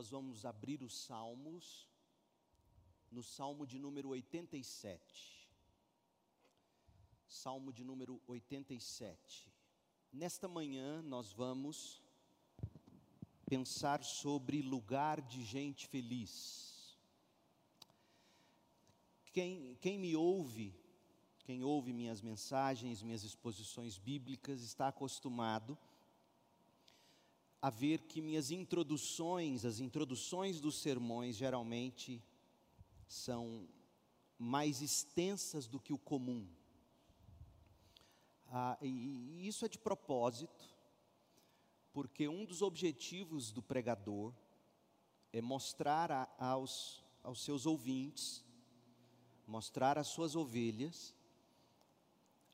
nós vamos abrir os Salmos, no Salmo de número 87. Salmo de número 87. Nesta manhã nós vamos pensar sobre lugar de gente feliz. Quem, quem me ouve, quem ouve minhas mensagens, minhas exposições bíblicas, está acostumado a ver que minhas introduções, as introduções dos sermões, geralmente são mais extensas do que o comum. Ah, e, e isso é de propósito, porque um dos objetivos do pregador é mostrar a, aos, aos seus ouvintes, mostrar às suas ovelhas,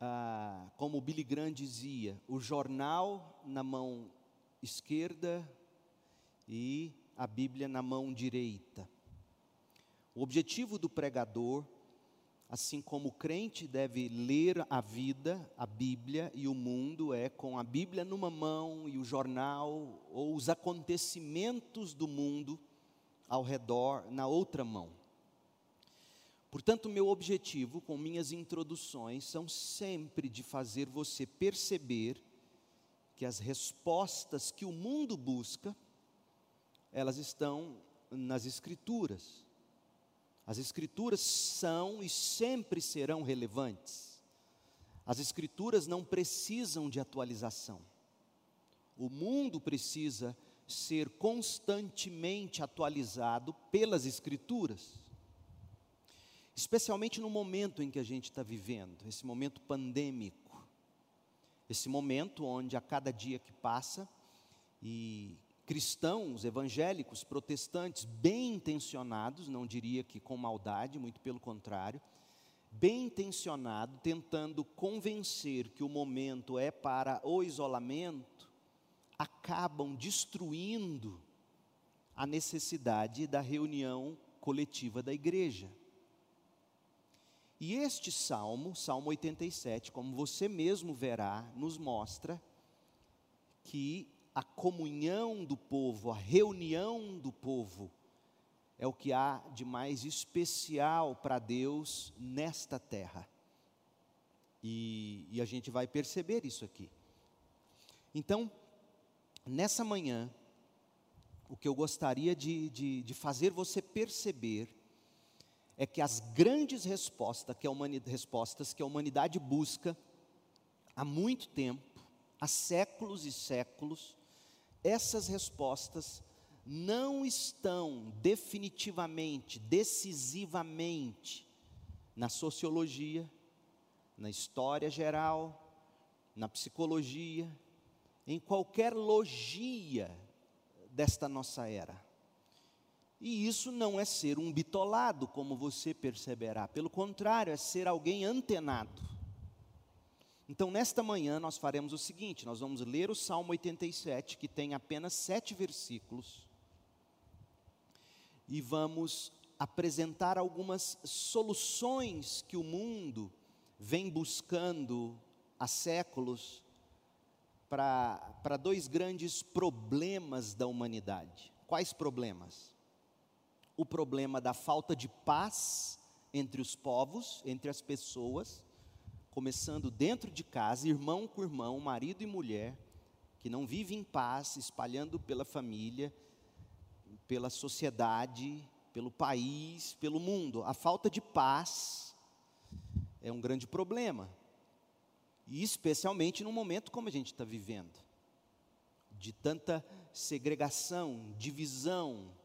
ah, como Billy Graham dizia, o jornal na mão esquerda e a Bíblia na mão direita. O objetivo do pregador, assim como o crente deve ler a vida, a Bíblia e o mundo, é com a Bíblia numa mão e o jornal ou os acontecimentos do mundo ao redor na outra mão. Portanto, meu objetivo com minhas introduções são sempre de fazer você perceber que as respostas que o mundo busca, elas estão nas Escrituras. As Escrituras são e sempre serão relevantes. As Escrituras não precisam de atualização. O mundo precisa ser constantemente atualizado pelas Escrituras. Especialmente no momento em que a gente está vivendo, esse momento pandêmico esse momento onde a cada dia que passa, e cristãos, evangélicos, protestantes, bem intencionados, não diria que com maldade, muito pelo contrário, bem intencionado, tentando convencer que o momento é para o isolamento, acabam destruindo a necessidade da reunião coletiva da igreja. E este salmo, Salmo 87, como você mesmo verá, nos mostra que a comunhão do povo, a reunião do povo, é o que há de mais especial para Deus nesta terra. E, e, a gente vai perceber isso aqui. Então, nessa manhã, o que eu gostaria de, de, de fazer você perceber é que as grandes respostas que, a humanidade, respostas que a humanidade busca há muito tempo, há séculos e séculos, essas respostas não estão definitivamente, decisivamente na sociologia, na história geral, na psicologia, em qualquer logia desta nossa era. E isso não é ser um bitolado, como você perceberá. Pelo contrário, é ser alguém antenado. Então, nesta manhã, nós faremos o seguinte: nós vamos ler o Salmo 87, que tem apenas sete versículos, e vamos apresentar algumas soluções que o mundo vem buscando há séculos para dois grandes problemas da humanidade. Quais problemas? O problema da falta de paz entre os povos, entre as pessoas, começando dentro de casa, irmão com irmão, marido e mulher, que não vivem em paz, espalhando pela família, pela sociedade, pelo país, pelo mundo. A falta de paz é um grande problema. E especialmente num momento como a gente está vivendo, de tanta segregação, divisão,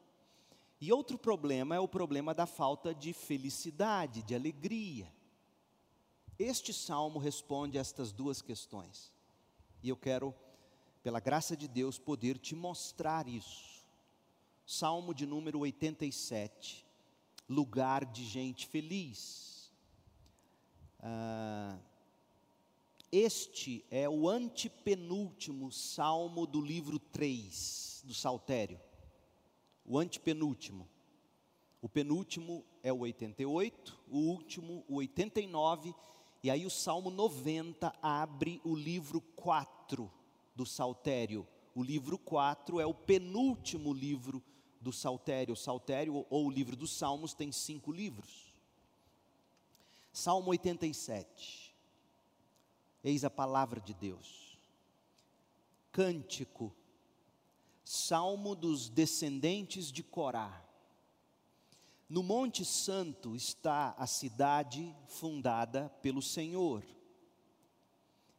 e outro problema é o problema da falta de felicidade, de alegria. Este salmo responde a estas duas questões. E eu quero, pela graça de Deus, poder te mostrar isso. Salmo de número 87, lugar de gente feliz. Ah, este é o antepenúltimo salmo do livro 3 do Saltério o antepenúltimo. O penúltimo é o 88, o último, o 89, e aí o Salmo 90 abre o livro 4 do Saltério. O livro 4 é o penúltimo livro do Saltério. O Saltério ou o livro dos Salmos tem cinco livros. Salmo 87. Eis a palavra de Deus. Cântico. Salmo dos descendentes de Corá. No Monte Santo está a cidade fundada pelo Senhor.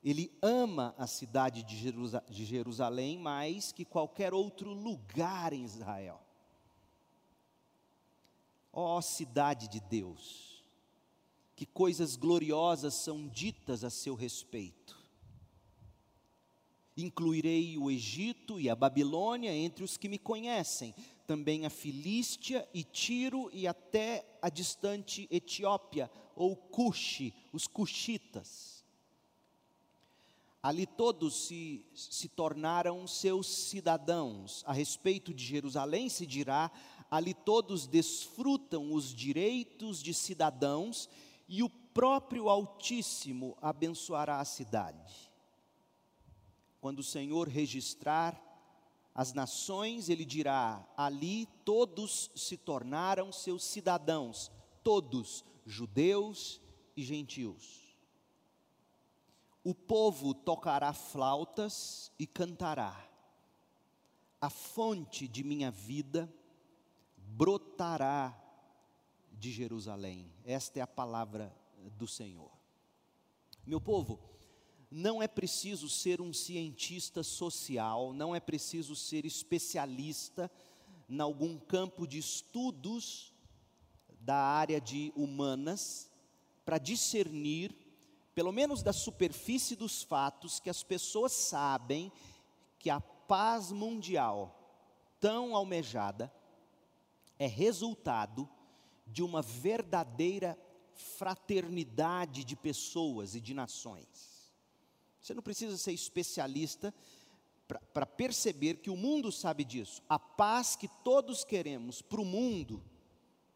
Ele ama a cidade de Jerusalém mais que qualquer outro lugar em Israel. Ó oh, cidade de Deus, que coisas gloriosas são ditas a seu respeito. Incluirei o Egito e a Babilônia entre os que me conhecem, também a Filístia e Tiro e até a distante Etiópia ou Cuxi, os cuxitas. Ali todos se, se tornaram seus cidadãos. A respeito de Jerusalém se dirá: ali todos desfrutam os direitos de cidadãos e o próprio Altíssimo abençoará a cidade. Quando o Senhor registrar as nações, ele dirá: ali todos se tornaram seus cidadãos, todos, judeus e gentios. O povo tocará flautas e cantará. A fonte de minha vida brotará de Jerusalém. Esta é a palavra do Senhor. Meu povo, não é preciso ser um cientista social, não é preciso ser especialista em algum campo de estudos da área de humanas para discernir, pelo menos da superfície dos fatos, que as pessoas sabem que a paz mundial tão almejada é resultado de uma verdadeira fraternidade de pessoas e de nações. Você não precisa ser especialista para perceber que o mundo sabe disso. A paz que todos queremos para o mundo,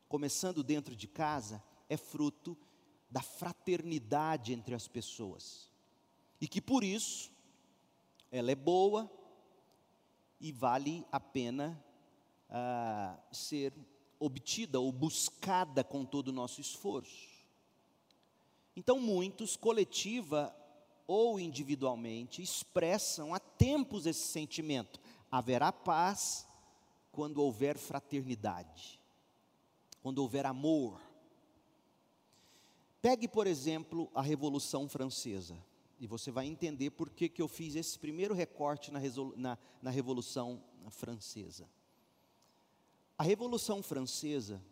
começando dentro de casa, é fruto da fraternidade entre as pessoas. E que por isso, ela é boa e vale a pena ah, ser obtida ou buscada com todo o nosso esforço. Então, muitos, coletiva, ou individualmente expressam há tempos esse sentimento. Haverá paz quando houver fraternidade, quando houver amor. Pegue, por exemplo, a Revolução Francesa, e você vai entender por que, que eu fiz esse primeiro recorte na, na, na Revolução Francesa. A Revolução Francesa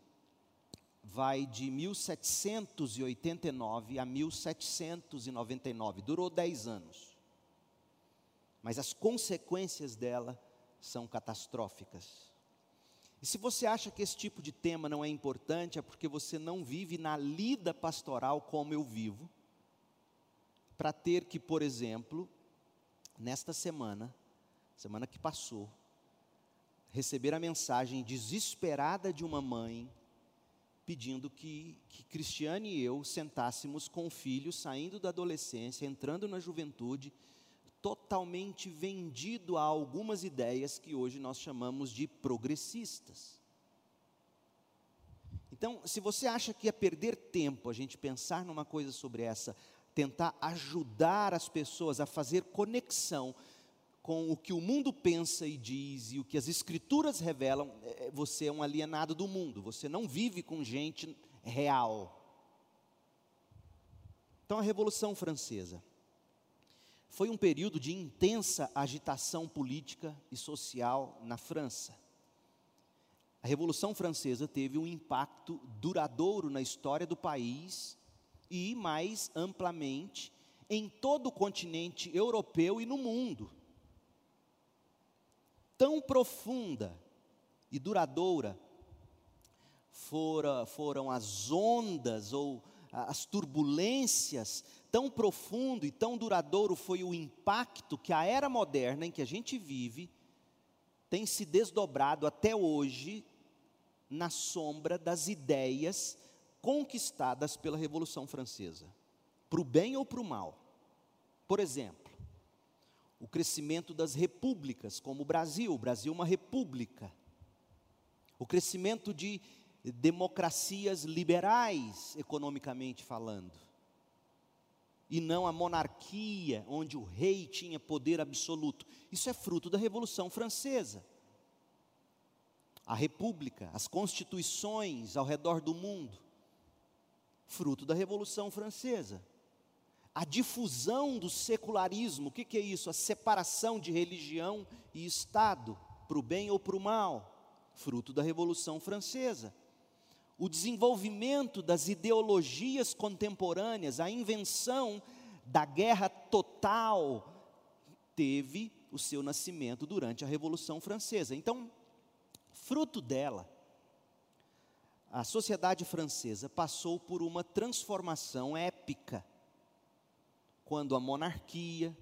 vai de 1789 a 1799, durou 10 anos. Mas as consequências dela são catastróficas. E se você acha que esse tipo de tema não é importante, é porque você não vive na lida pastoral como eu vivo, para ter que, por exemplo, nesta semana, semana que passou, receber a mensagem desesperada de uma mãe pedindo que, que Cristiane e eu sentássemos com o filho, saindo da adolescência, entrando na juventude, totalmente vendido a algumas ideias que hoje nós chamamos de progressistas. Então, se você acha que é perder tempo a gente pensar numa coisa sobre essa, tentar ajudar as pessoas a fazer conexão com o que o mundo pensa e diz e o que as escrituras revelam, é, é, você é um alienado do mundo, você não vive com gente real. Então, a Revolução Francesa foi um período de intensa agitação política e social na França. A Revolução Francesa teve um impacto duradouro na história do país e, mais amplamente, em todo o continente europeu e no mundo tão profunda e duradoura fora, foram as ondas ou as turbulências, tão profundo e tão duradouro foi o impacto que a era moderna em que a gente vive tem se desdobrado até hoje na sombra das ideias conquistadas pela Revolução Francesa, para o bem ou para o mal. Por exemplo, o crescimento das repúblicas, como o Brasil. O Brasil é uma república. o crescimento de democracias liberais, economicamente falando, e não a monarquia, onde o rei tinha poder absoluto. Isso é fruto da Revolução Francesa. A república, as constituições ao redor do mundo, fruto da Revolução Francesa. A difusão do secularismo, o que, que é isso? A separação de religião e Estado, para o bem ou para o mal, fruto da Revolução Francesa o desenvolvimento das ideologias contemporâneas, a invenção da guerra total, teve o seu nascimento durante a Revolução Francesa. Então, fruto dela, a sociedade francesa passou por uma transformação épica, quando a monarquia,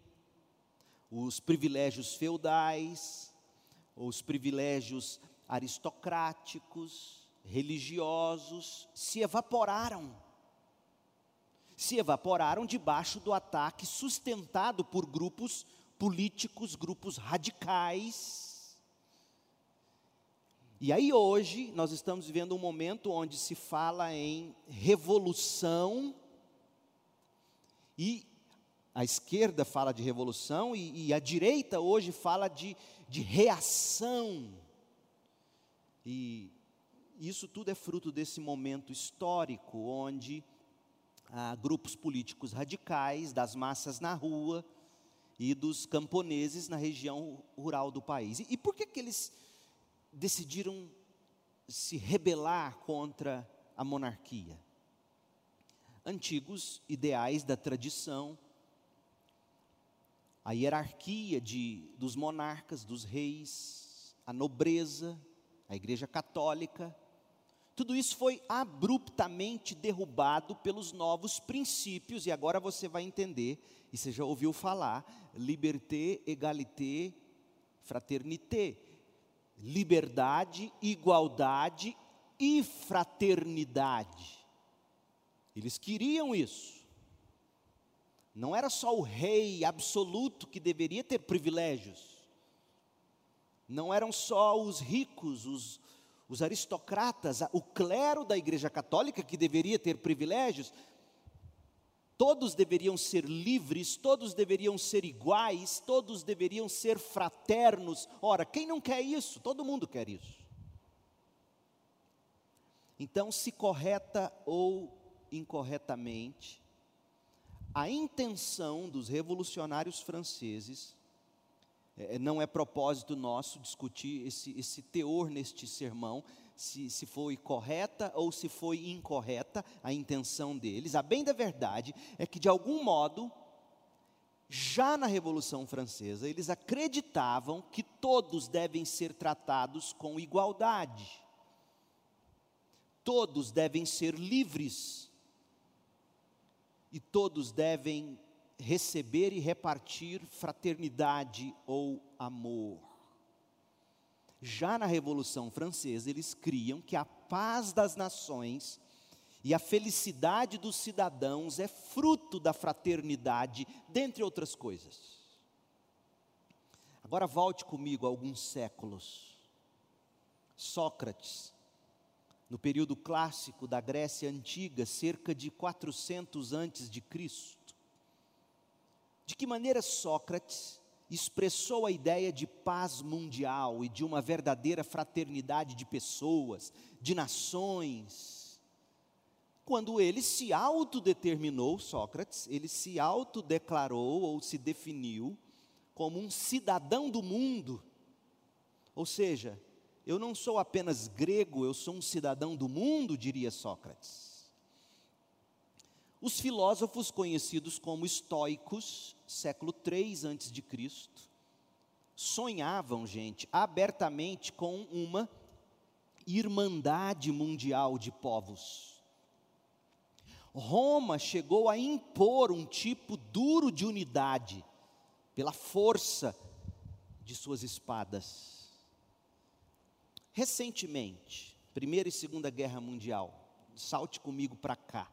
os privilégios feudais, os privilégios aristocráticos, religiosos se evaporaram. Se evaporaram debaixo do ataque sustentado por grupos políticos, grupos radicais. E aí hoje nós estamos vivendo um momento onde se fala em revolução e a esquerda fala de revolução e, e a direita hoje fala de, de reação. E isso tudo é fruto desse momento histórico onde ah, grupos políticos radicais, das massas na rua e dos camponeses na região rural do país. E, e por que, que eles decidiram se rebelar contra a monarquia? Antigos ideais da tradição, a hierarquia de, dos monarcas, dos reis, a nobreza, a Igreja Católica, tudo isso foi abruptamente derrubado pelos novos princípios, e agora você vai entender, e você já ouviu falar: liberté, égalité, fraternité. Liberdade, igualdade e fraternidade. Eles queriam isso. Não era só o rei absoluto que deveria ter privilégios. Não eram só os ricos, os, os aristocratas, o clero da Igreja Católica, que deveria ter privilégios, todos deveriam ser livres, todos deveriam ser iguais, todos deveriam ser fraternos. Ora, quem não quer isso? Todo mundo quer isso. Então, se correta ou incorretamente, a intenção dos revolucionários franceses é, não é propósito nosso discutir esse, esse teor neste sermão, se, se foi correta ou se foi incorreta a intenção deles. A bem da verdade é que, de algum modo, já na Revolução Francesa, eles acreditavam que todos devem ser tratados com igualdade, todos devem ser livres, e todos devem receber e repartir fraternidade ou amor. Já na Revolução Francesa, eles criam que a paz das nações e a felicidade dos cidadãos é fruto da fraternidade, dentre outras coisas. Agora volte comigo alguns séculos. Sócrates, no período clássico da Grécia antiga, cerca de 400 antes de Cristo, de que maneira Sócrates expressou a ideia de paz mundial e de uma verdadeira fraternidade de pessoas, de nações. Quando ele se autodeterminou, Sócrates, ele se autodeclarou ou se definiu como um cidadão do mundo. Ou seja, eu não sou apenas grego, eu sou um cidadão do mundo, diria Sócrates. Os filósofos conhecidos como estoicos, século 3 antes de Cristo, sonhavam, gente, abertamente com uma irmandade mundial de povos. Roma chegou a impor um tipo duro de unidade pela força de suas espadas. Recentemente, Primeira e Segunda Guerra Mundial, salte comigo para cá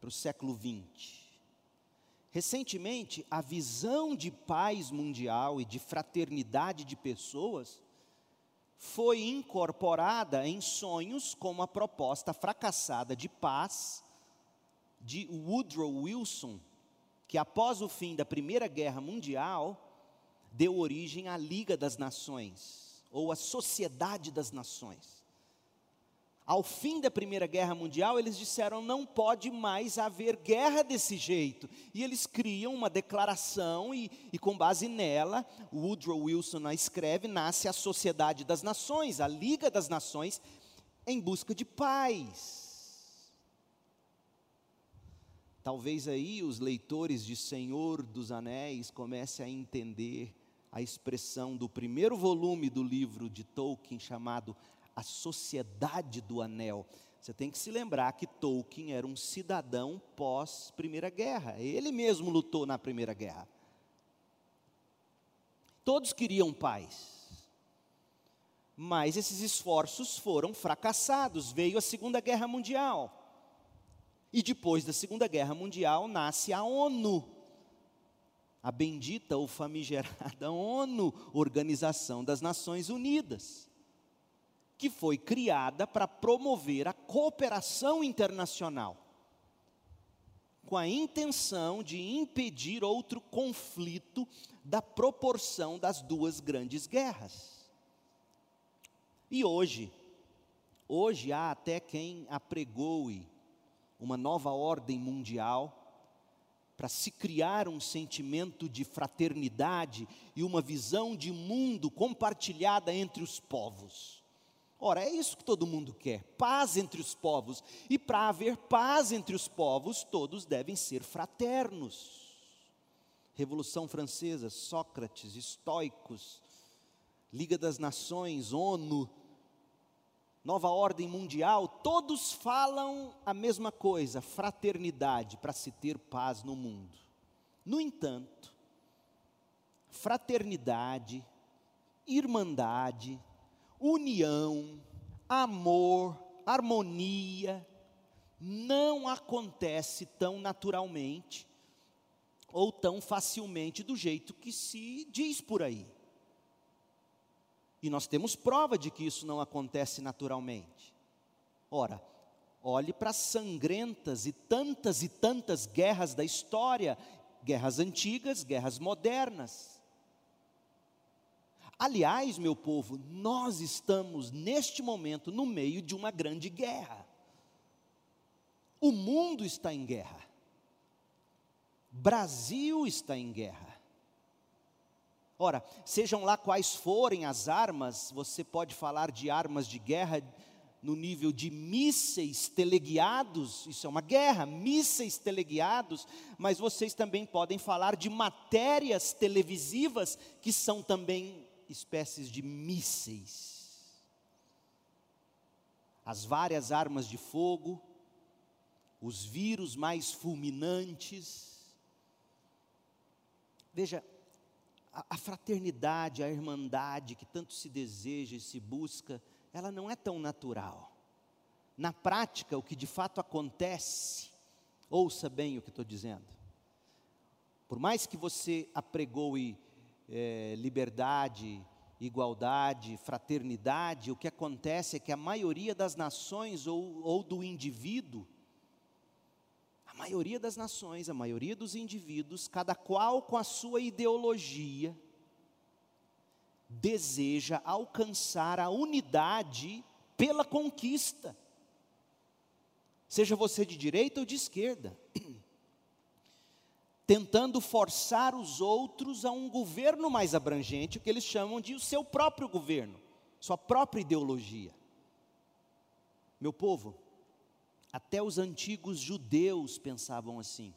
para o século XX. Recentemente, a visão de paz mundial e de fraternidade de pessoas foi incorporada em sonhos como a proposta fracassada de paz de Woodrow Wilson, que após o fim da Primeira Guerra Mundial deu origem à Liga das Nações, ou à Sociedade das Nações. Ao fim da Primeira Guerra Mundial, eles disseram: não pode mais haver guerra desse jeito. E eles criam uma declaração, e, e com base nela, Woodrow Wilson a escreve: nasce a Sociedade das Nações, a Liga das Nações, em busca de paz. Talvez aí os leitores de Senhor dos Anéis comecem a entender a expressão do primeiro volume do livro de Tolkien chamado A Sociedade do Anel. Você tem que se lembrar que Tolkien era um cidadão pós Primeira Guerra. Ele mesmo lutou na Primeira Guerra. Todos queriam paz. Mas esses esforços foram fracassados. Veio a Segunda Guerra Mundial. E depois da Segunda Guerra Mundial nasce a ONU, a bendita ou famigerada ONU, Organização das Nações Unidas, que foi criada para promover a cooperação internacional, com a intenção de impedir outro conflito da proporção das duas grandes guerras. E hoje, hoje há até quem apregoe uma nova ordem mundial, para se criar um sentimento de fraternidade e uma visão de mundo compartilhada entre os povos. Ora, é isso que todo mundo quer: paz entre os povos. E para haver paz entre os povos, todos devem ser fraternos. Revolução Francesa, Sócrates, estoicos, Liga das Nações, ONU, nova ordem mundial, todos falam a mesma coisa, fraternidade, para se ter paz no mundo. No entanto, fraternidade, irmandade, união, amor, harmonia, não acontece tão naturalmente ou tão facilmente do jeito que se diz por aí. E nós temos prova de que isso não acontece naturalmente. Ora, olhe para as sangrentas e tantas e tantas guerras da história, guerras antigas, guerras modernas. Aliás, meu povo, nós estamos neste momento no meio de uma grande guerra. O mundo está em guerra. Brasil está em guerra. Ora, sejam lá quais forem as armas, você pode falar de armas de guerra no nível de mísseis teleguiados, isso é uma guerra, mísseis teleguiados, mas vocês também podem falar de matérias televisivas que são também espécies de mísseis. As várias armas de fogo, os vírus mais fulminantes. Veja, a, fraternidade, a irmandade que tanto se deseja e se busca, ela não é tão natural. Na prática, o que de fato acontece, ouça bem o que estou dizendo. Por mais que você apregoe é, liberdade, igualdade, fraternidade, o que acontece é que a maioria das nações ou, ou do indivíduo maioria das nações, a maioria dos indivíduos, cada qual com a sua ideologia, deseja alcançar a unidade pela conquista. Seja você de direita ou de esquerda, tentando forçar os outros a um governo mais abrangente, o que eles chamam de o seu próprio governo, sua própria ideologia. Meu povo, até os antigos judeus pensavam assim.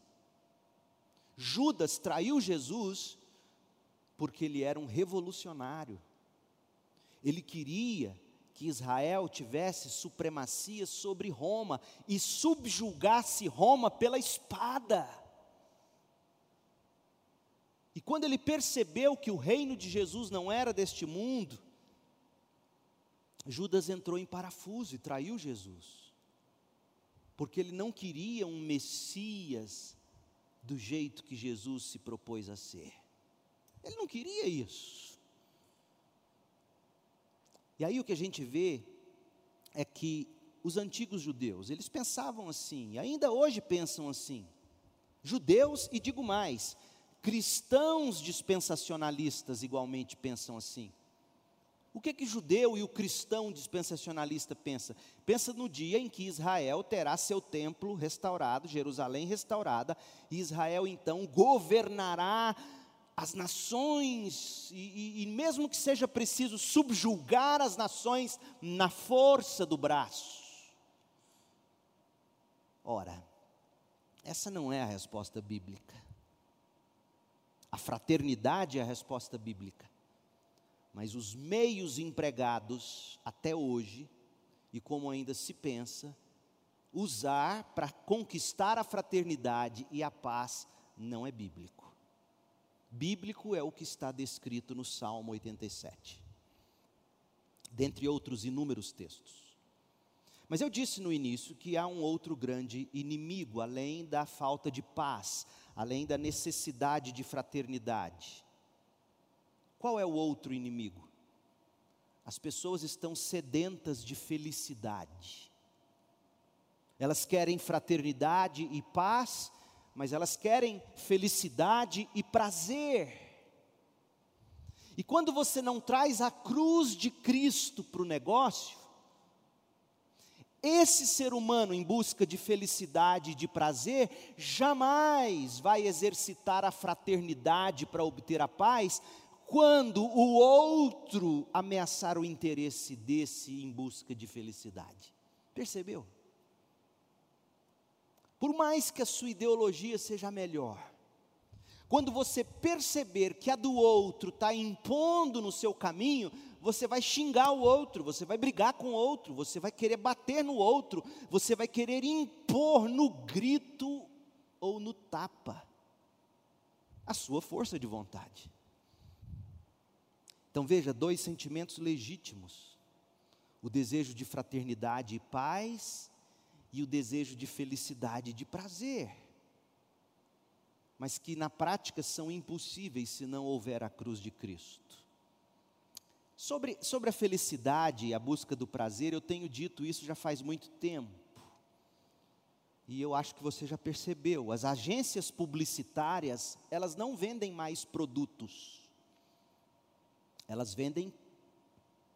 Judas traiu Jesus porque ele era um revolucionário. Ele queria que Israel tivesse supremacia sobre Roma e subjugasse Roma pela espada. E quando ele percebeu que o reino de Jesus não era deste mundo, Judas entrou em parafuso e traiu Jesus porque ele não queria um Messias do jeito que Jesus se propôs a ser. Ele não queria isso. E aí o que a gente vê é que os antigos judeus, eles pensavam assim, ainda hoje pensam assim. Judeus e digo mais, cristãos dispensacionalistas igualmente pensam assim. O que que o judeu e o cristão dispensacionalista pensa? Pensa no dia em que Israel terá seu templo restaurado, Jerusalém restaurada, e Israel então governará as nações, e, e, e, mesmo que seja preciso subjugar as nações na força do braço. Ora, essa não é a resposta bíblica. A fraternidade é a resposta bíblica. Mas os meios empregados até hoje, e como ainda se pensa, usar para conquistar a fraternidade e a paz não é bíblico. Bíblico é o que está descrito no Salmo 87, dentre outros inúmeros textos. Mas eu disse no início que há um outro grande inimigo, além da falta de paz, além da necessidade de fraternidade. Qual é o outro inimigo? As pessoas estão sedentas de felicidade. Elas querem fraternidade e paz, mas elas querem felicidade e prazer. E quando você não traz a cruz de Cristo para o negócio, esse ser humano em busca de felicidade e de prazer jamais vai exercitar a fraternidade para obter a paz, quando o outro ameaçar o interesse desse em busca de felicidade. Percebeu? Por mais que a sua ideologia seja melhor, quando você perceber que a do outro está impondo no seu caminho, você vai xingar o outro, você vai brigar com o outro, você vai querer bater no outro, você vai querer impor no grito ou no tapa a sua força de vontade. Então veja, dois sentimentos legítimos: o desejo de fraternidade e paz e o desejo de felicidade e de prazer, mas que na prática são impossíveis se não houver a cruz de Cristo. Sobre, sobre a felicidade e a busca do prazer, eu tenho dito isso já faz muito tempo. E eu acho que você já percebeu, as agências publicitárias, elas não vendem mais produtos. Elas vendem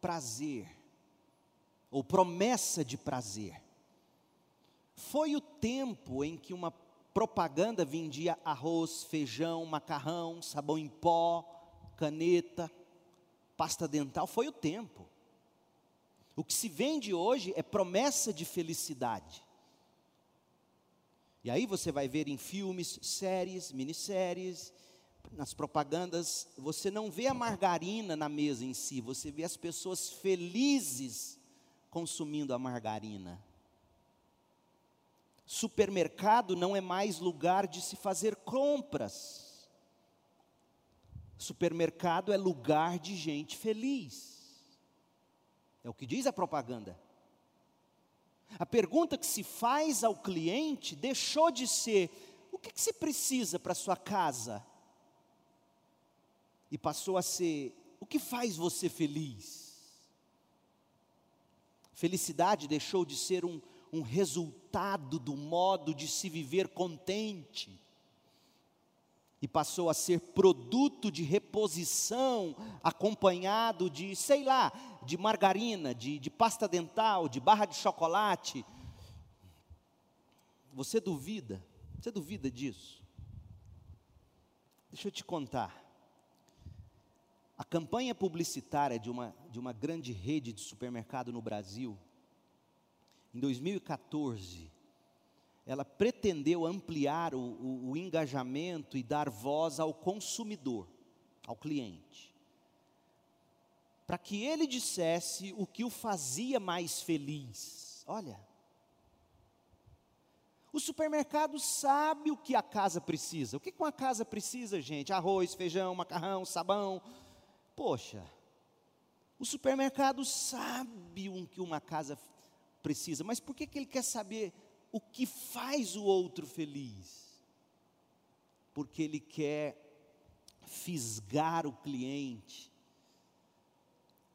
prazer ou promessa de prazer. Foi o tempo em que uma propaganda vendia arroz, feijão, macarrão, sabão em pó, caneta, pasta dental. Foi o tempo. O que se vende hoje é promessa de felicidade. E aí você vai ver em filmes, séries, minisséries, nas propagandas, você não vê a margarina na mesa em si, você vê as pessoas felizes consumindo a margarina. Supermercado não é mais lugar de se fazer compras. Supermercado é lugar de gente feliz. É o que diz a propaganda. A pergunta que se faz ao cliente deixou de ser: o que, que você precisa para sua casa? E passou a ser: o que faz você feliz? Felicidade deixou de ser um, um resultado do modo de se viver contente, e passou a ser produto de reposição, acompanhado de, sei lá, de margarina, de, de pasta dental, de barra de chocolate. Você duvida? Você duvida disso? Deixa eu te contar. A campanha publicitária de uma, de uma grande rede de supermercado no Brasil em 2014, ela pretendeu ampliar o, o, o engajamento e dar voz ao consumidor, ao cliente, para que ele dissesse o que o fazia mais feliz. Olha, o supermercado sabe o que a casa precisa. O que uma casa precisa, gente? Arroz, feijão, macarrão, sabão. Poxa, o supermercado sabe o que uma casa precisa, mas por que, que ele quer saber o que faz o outro feliz? Porque ele quer fisgar o cliente,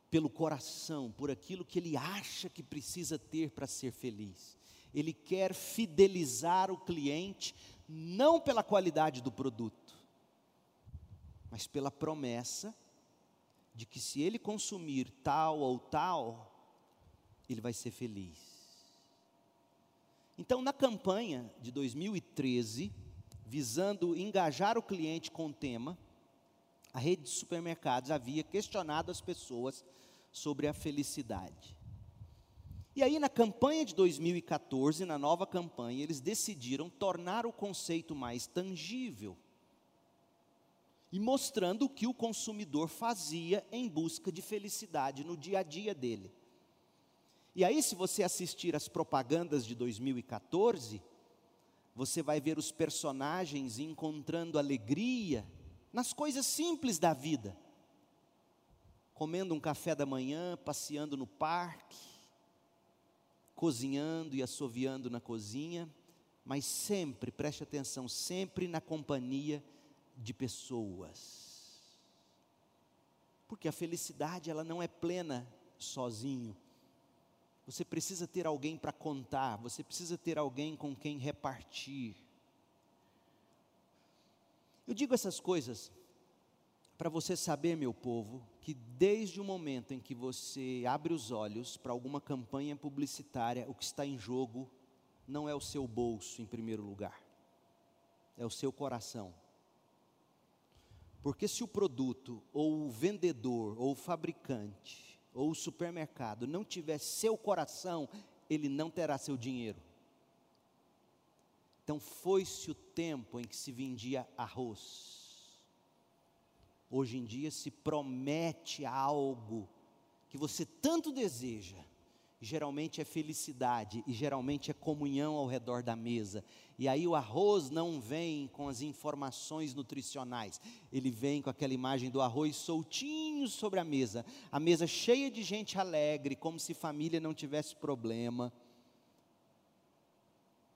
pelo coração, por aquilo que ele acha que precisa ter para ser feliz. Ele quer fidelizar o cliente não pela qualidade do produto, mas pela promessa de que se ele consumir tal ou tal, ele vai ser feliz. Então, na campanha de 2013, visando engajar o cliente com o tema, a rede de supermercados havia questionado as pessoas sobre a felicidade. E aí, na campanha de 2014, na nova campanha, eles decidiram tornar o conceito mais tangível e mostrando o que o consumidor fazia em busca de felicidade no dia a dia dele. E aí, se você assistir as propagandas de 2014, você vai ver os personagens encontrando alegria nas coisas simples da vida. Comendo um café da manhã, passeando no parque, cozinhando e assoviando na cozinha, mas sempre, preste atenção, sempre na companhia de pessoas. Porque a felicidade ela não é plena sozinho. Você precisa ter alguém para contar, você precisa ter alguém com quem repartir. Eu digo essas coisas para você saber, meu povo, que desde o momento em que você abre os olhos para alguma campanha publicitária, o que está em jogo não é o seu bolso em primeiro lugar, é o seu coração. Porque se o produto, ou o vendedor, ou o fabricante, ou o supermercado não tiver seu coração, ele não terá seu dinheiro. Então foi-se o tempo em que se vendia arroz. Hoje em dia se promete algo que você tanto deseja, geralmente é felicidade e geralmente é comunhão ao redor da mesa. E aí o arroz não vem com as informações nutricionais, ele vem com aquela imagem do arroz soltinho sobre a mesa, a mesa cheia de gente alegre, como se família não tivesse problema.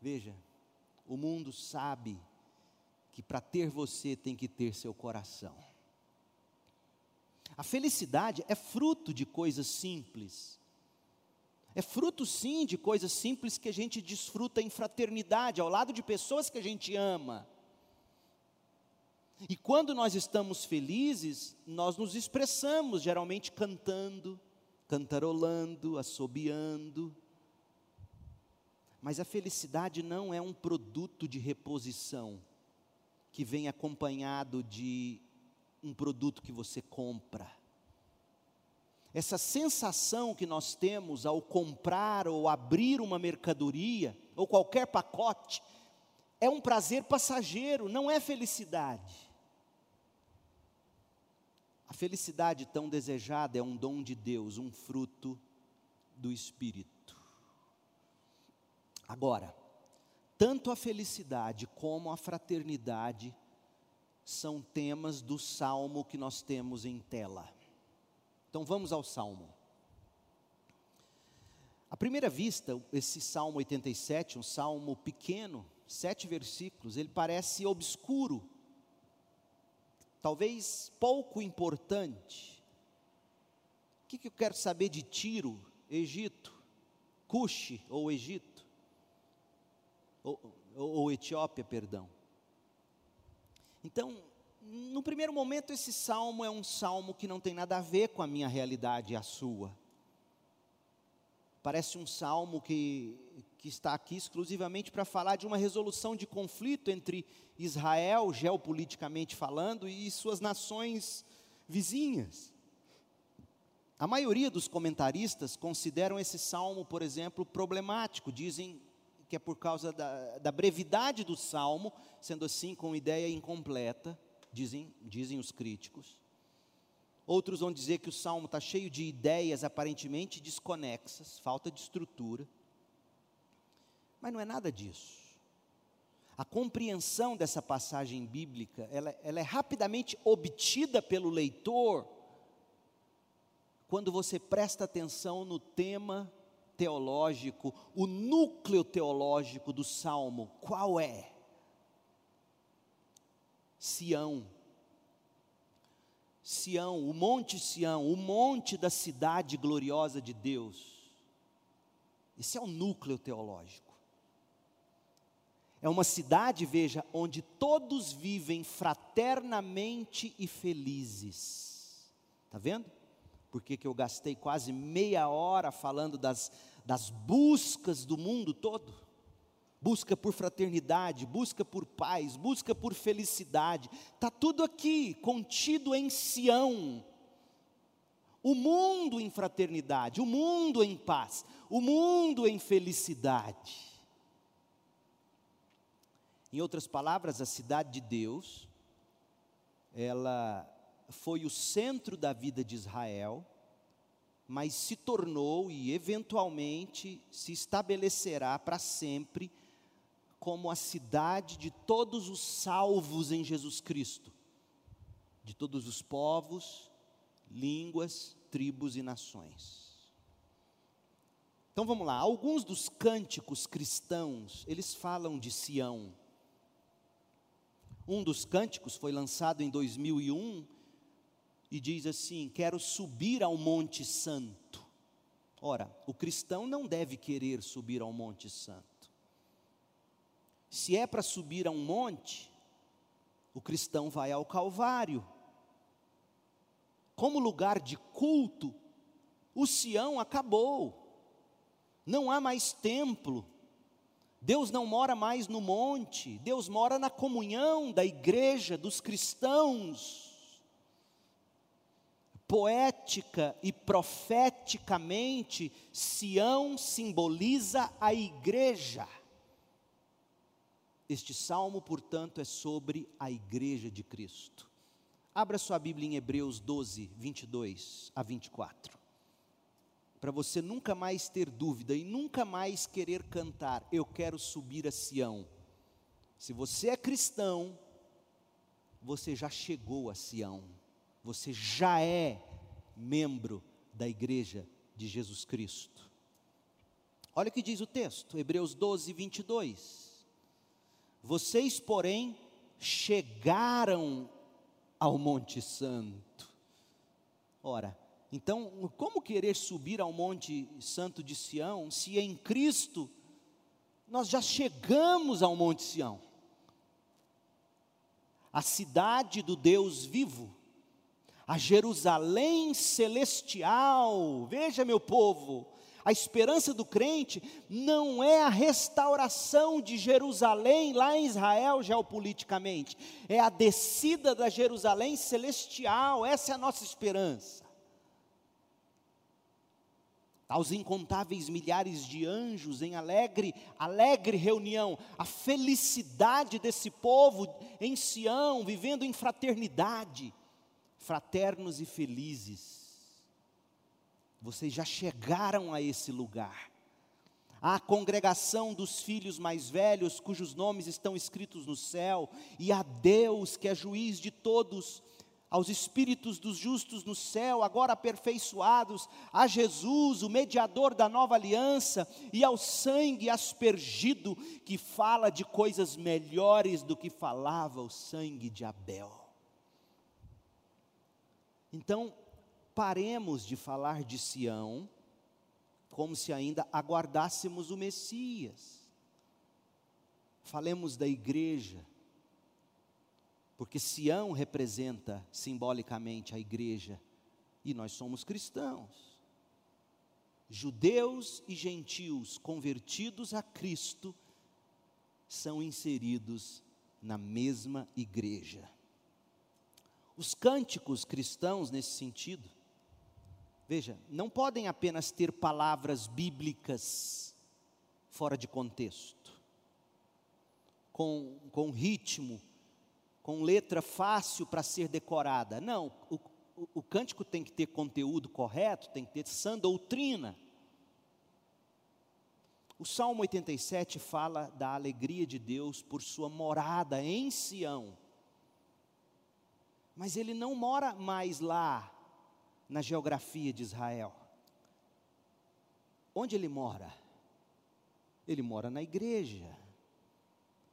Veja, o mundo sabe que para ter você tem que ter seu coração. A felicidade é fruto de coisas simples é fruto, sim, de coisas simples que a gente desfruta em fraternidade, ao lado de pessoas que a gente ama. E quando nós estamos felizes, nós nos expressamos, geralmente cantando, cantarolando, assobiando. Mas a felicidade não é um produto de reposição que vem acompanhado de um produto que você compra essa sensação que nós temos ao comprar ou abrir uma mercadoria, ou qualquer pacote, é um prazer passageiro, não é felicidade. A felicidade tão desejada é um dom de Deus, um fruto do Espírito. Agora, tanto a felicidade como a fraternidade são temas do salmo que nós temos em tela. Então vamos ao Salmo. À primeira vista, esse Salmo 87, um salmo pequeno, sete versículos, ele parece obscuro, talvez pouco importante. O que, eu quero saber de Tiro, Egito, Cuxi ou Egito? Ou, ou, ou Etiópia, perdão. Então, no primeiro momento, esse salmo é um salmo que não tem nada a ver com a minha realidade e a sua. Parece um salmo que, que está aqui exclusivamente para falar de uma resolução de conflito entre Israel, geopoliticamente falando, e suas nações vizinhas. A maioria dos comentaristas consideram esse salmo, por exemplo, problemático, dizem que é por causa da, da brevidade do salmo, sendo assim com ideia incompleta dizem, dizem os críticos. Outros vão dizer que o salmo está cheio de ideias aparentemente desconexas, falta de estrutura. Mas não é nada disso. A compreensão dessa passagem bíblica, ela, ela é rapidamente obtida pelo leitor quando você presta atenção no tema teológico, o núcleo teológico do salmo. Qual é? Sião. Sião, o Monte Sião, o monte da cidade gloriosa de Deus. Esse é o núcleo teológico. É uma cidade, veja, onde todos vivem fraternamente e felizes. Está vendo? Porque que eu gastei quase meia hora falando das, das buscas do mundo todo? Busca por fraternidade, busca por paz, busca por felicidade. Está tudo aqui, contido em Sião. O mundo em fraternidade, o mundo em paz, o mundo em felicidade. Em outras palavras, a cidade de Deus, ela foi o centro da vida de Israel, mas se tornou e eventualmente se estabelecerá para sempre como a cidade de todos os salvos em Jesus Cristo, de todos os povos, línguas, tribos e nações. Então vamos lá, alguns dos cânticos cristãos, eles falam de Sião. Um dos cânticos foi lançado em 2001 e diz assim: Quero subir ao Monte Santo. Ora, o cristão não deve querer subir ao Monte Santo. Se é para subir a um monte, o cristão vai ao Calvário. Como lugar de culto, o Sião acabou. Não há mais templo, Deus não mora mais no monte, Deus mora na comunhão da igreja, dos cristãos. Poética e profeticamente, Sião simboliza a igreja. Este salmo, portanto, é sobre a igreja de Cristo. Abra sua Bíblia em Hebreus 12, 22 a 24 para você nunca mais ter dúvida e nunca mais querer cantar, eu quero subir a Sião. Se você é cristão, você já chegou a Sião, você já é membro da igreja de Jesus Cristo. Olha o que diz o texto, Hebreus 12, 22. Vocês, porém, chegaram ao Monte Santo. Ora, então, como querer subir ao Monte Santo de Sião, se em Cristo nós já chegamos ao Monte Sião? A cidade do Deus vivo, a Jerusalém celestial, veja meu povo, a esperança do crente não é a restauração de Jerusalém lá em Israel geopoliticamente, é a descida da Jerusalém celestial, essa é a nossa esperança aos incontáveis milhares de anjos em alegre, alegre reunião, a felicidade desse povo em Sião, vivendo em fraternidade, fraternos e felizes. Vocês já chegaram a esse lugar. A congregação dos filhos mais velhos, cujos nomes estão escritos no céu, e a Deus, que é juiz de todos, aos espíritos dos justos no céu, agora aperfeiçoados, a Jesus, o mediador da nova aliança, e ao sangue aspergido, que fala de coisas melhores do que falava o sangue de Abel. Então, paremos de falar de Sião, como se ainda aguardássemos o Messias. Falemos da igreja, porque Sião representa simbolicamente a igreja e nós somos cristãos. Judeus e gentios convertidos a Cristo são inseridos na mesma igreja. Os cânticos cristãos, nesse sentido, veja, não podem apenas ter palavras bíblicas fora de contexto, com, com ritmo com letra fácil para ser decorada. Não, o, o, o, cântico tem que ter conteúdo correto, tem que ter sã doutrina. O Salmo 87 fala da alegria de Deus por sua morada em Sião. Mas ele não mora mais lá, na geografia de Israel. Onde ele mora? Ele mora na igreja.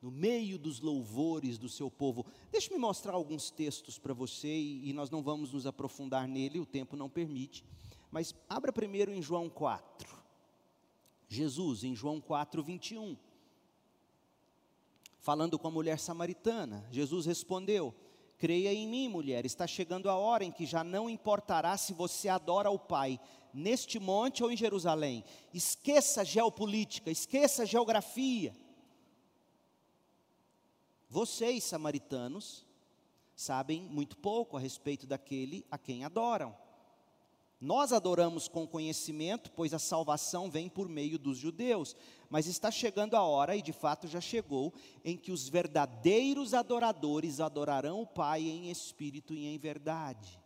no meio dos louvores do seu povo. Deixe-me mostrar alguns textos para você e, nós não vamos nos aprofundar nele, o tempo não permite. Mas abra primeiro em João 4. Jesus, em João 4, 21. Falando com a mulher samaritana, Jesus respondeu: Creia em mim, mulher, está chegando a hora em que já não importará se você adora o Pai, neste monte ou em Jerusalém. Esqueça geopolítica, esqueça geografia. Vocês, samaritanos, sabem muito pouco a respeito daquele a quem adoram. Nós adoramos com conhecimento, pois a salvação vem por meio dos judeus. Mas está chegando a hora, e de fato já chegou, em que os verdadeiros adoradores adorarão o Pai em espírito e em verdade.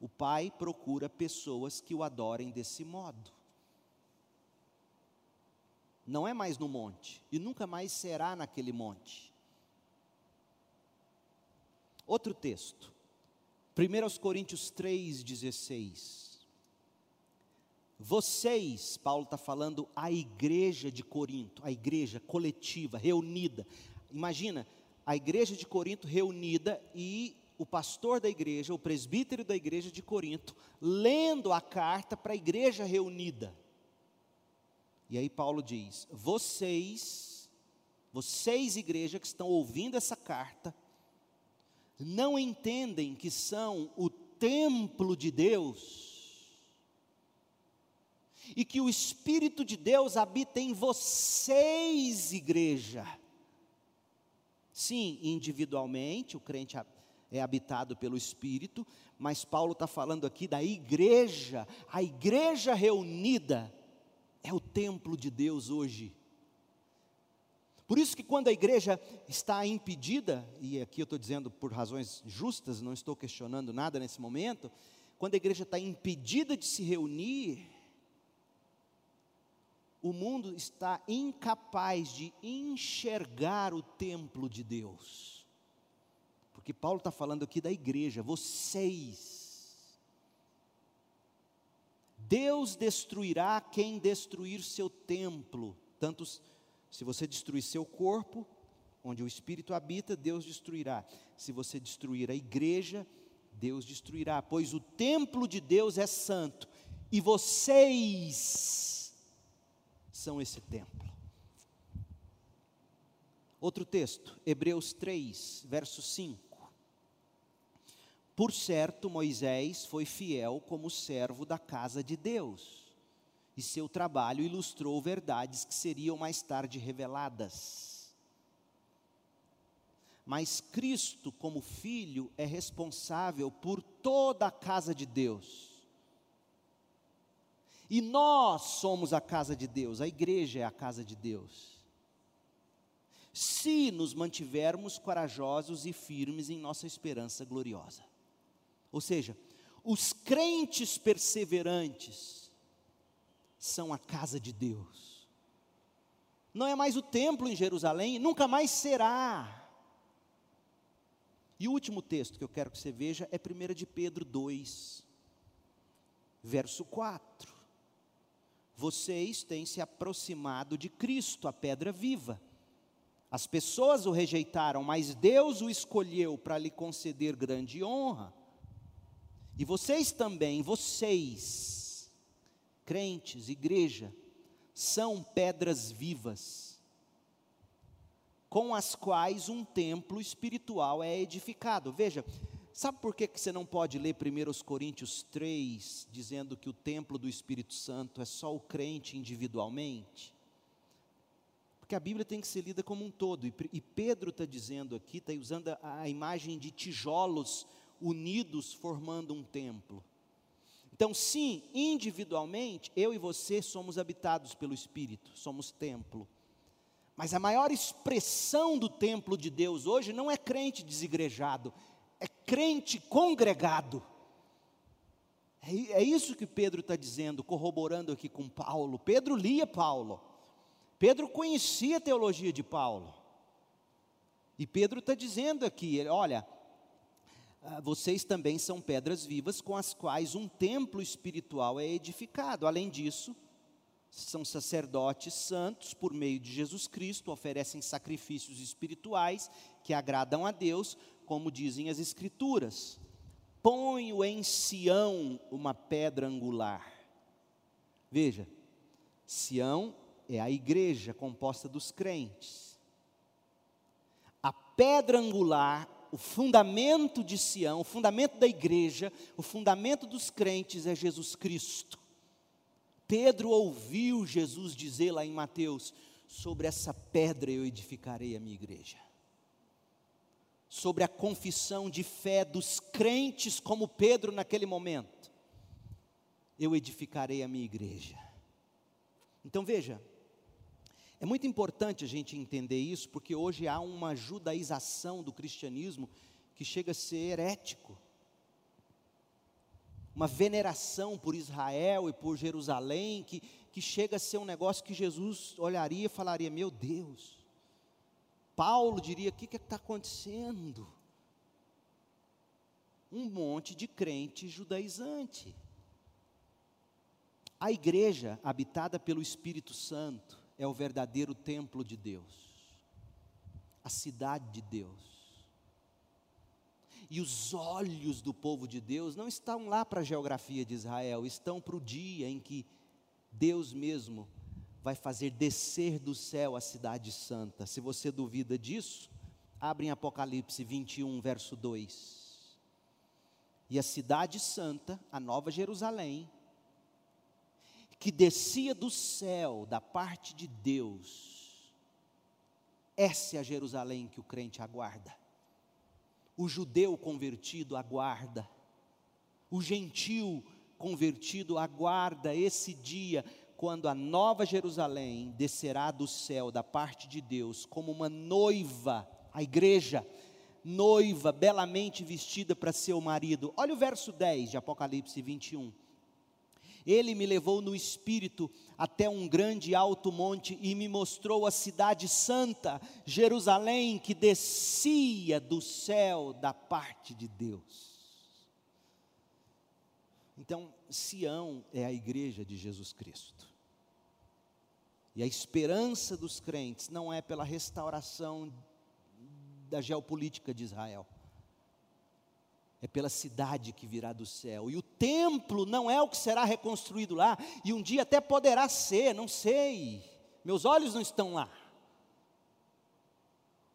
O Pai procura pessoas que o adorem desse modo. Não é mais no monte, e nunca mais será naquele monte. Outro texto, 1 Coríntios 3,16. Vocês, Paulo está falando, a igreja de Corinto, a igreja coletiva, reunida. Imagina, a igreja de Corinto reunida e o pastor da igreja, o presbítero da igreja de Corinto, lendo a carta para a igreja reunida. E aí Paulo diz: vocês, vocês, igreja que estão ouvindo essa carta, não entendem que são o templo de Deus e que o Espírito de Deus habita em vocês, igreja. Sim, individualmente, o crente é habitado pelo Espírito, mas Paulo está falando aqui da igreja, a igreja reunida é o templo de Deus hoje. Por isso que quando a igreja está impedida, e aqui eu estou dizendo por razões justas, não estou questionando nada nesse momento, quando a igreja está impedida de se reunir, o mundo está incapaz de enxergar o templo de Deus. Porque Paulo está falando aqui da igreja, vocês. Deus destruirá quem destruir seu templo. Tanto se você destruir seu corpo, onde o Espírito habita, Deus destruirá. Se você destruir a igreja, Deus destruirá. Pois o templo de Deus é santo. E vocês são esse templo. Outro texto, Hebreus 3, verso 5. Por certo, Moisés foi fiel como servo da casa de Deus, e seu trabalho ilustrou verdades que seriam mais tarde reveladas. Mas Cristo, como filho, é responsável por toda a casa de Deus e nós somos a casa de Deus, a igreja é a casa de Deus. Se nos mantivermos corajosos e firmes em nossa esperança gloriosa. Ou seja, os crentes perseverantes são a casa de Deus. Não é mais o templo em Jerusalém, nunca mais será. E o último texto que eu quero que você veja é 1 de Pedro 2, verso 4 vocês têm se aproximado de Cristo, a pedra viva. As pessoas o rejeitaram, mas Deus o escolheu para lhe conceder grande honra. E vocês também, vocês, crentes, igreja, são pedras vivas, com as quais um templo espiritual é edificado. Veja, Sabe por que, que você não pode ler 1 Coríntios 3, dizendo que o templo do Espírito Santo é só o crente individualmente? Porque a Bíblia tem que ser lida como um todo, e, Pedro está dizendo aqui, está usando a, imagem de tijolos unidos formando um templo. Então, sim, individualmente, eu e você somos habitados pelo Espírito, somos templo. Mas a maior expressão do templo de Deus hoje não é crente desigrejado, é crente congregado. É, é isso que Pedro está dizendo, corroborando aqui com Paulo. Pedro lia Paulo. Pedro conhecia a teologia de Paulo. E Pedro está dizendo aqui: olha, ah, vocês também são pedras vivas com as quais um templo espiritual é edificado. Além disso, são sacerdotes santos por meio de Jesus Cristo, oferecem sacrifícios espirituais que agradam a Deus, como dizem as Escrituras. Ponho em Sião uma pedra angular. Veja, Sião é a igreja composta dos crentes. A pedra angular, o fundamento de Sião, o fundamento da igreja, o fundamento dos crentes é Jesus Cristo. Pedro ouviu Jesus dizer lá em Mateus: Sobre essa pedra eu edificarei a minha igreja. Sobre a confissão de fé dos crentes, como Pedro naquele momento, eu edificarei a minha igreja. Então veja, é muito importante a gente entender isso, porque hoje há uma judaização do cristianismo que chega a ser herético uma veneração por Israel e por Jerusalém, que, que chega a ser um negócio que Jesus olharia e falaria: Meu Deus. Paulo diria: O que está acontecendo? Um monte de crente judaizante. A igreja, habitada pelo Espírito Santo, é o verdadeiro templo de Deus, a cidade de Deus. E os olhos do povo de Deus não estão lá para a geografia de Israel, estão para o dia em que Deus mesmo vai fazer descer do céu a cidade santa. Se você duvida disso, abre em Apocalipse 21, verso 2. E a cidade santa, a nova Jerusalém, que descia do céu da parte de Deus, essa é a Jerusalém que o crente aguarda o judeu convertido aguarda, o gentil convertido aguarda esse dia quando a nova Jerusalém descerá do céu da parte de Deus como uma noiva, a igreja, noiva belamente vestida para seu marido. Olha o verso 10 de Apocalipse 21. Ele me levou no espírito até um grande alto monte e me mostrou a cidade santa, Jerusalém, que descia do céu da parte de Deus. Então, Sião é a igreja de Jesus Cristo. E a esperança dos crentes não é pela restauração da geopolítica de Israel é pela cidade que virá do céu. E o templo não é o que será reconstruído lá, e um dia até poderá ser, não sei. Meus olhos não estão lá.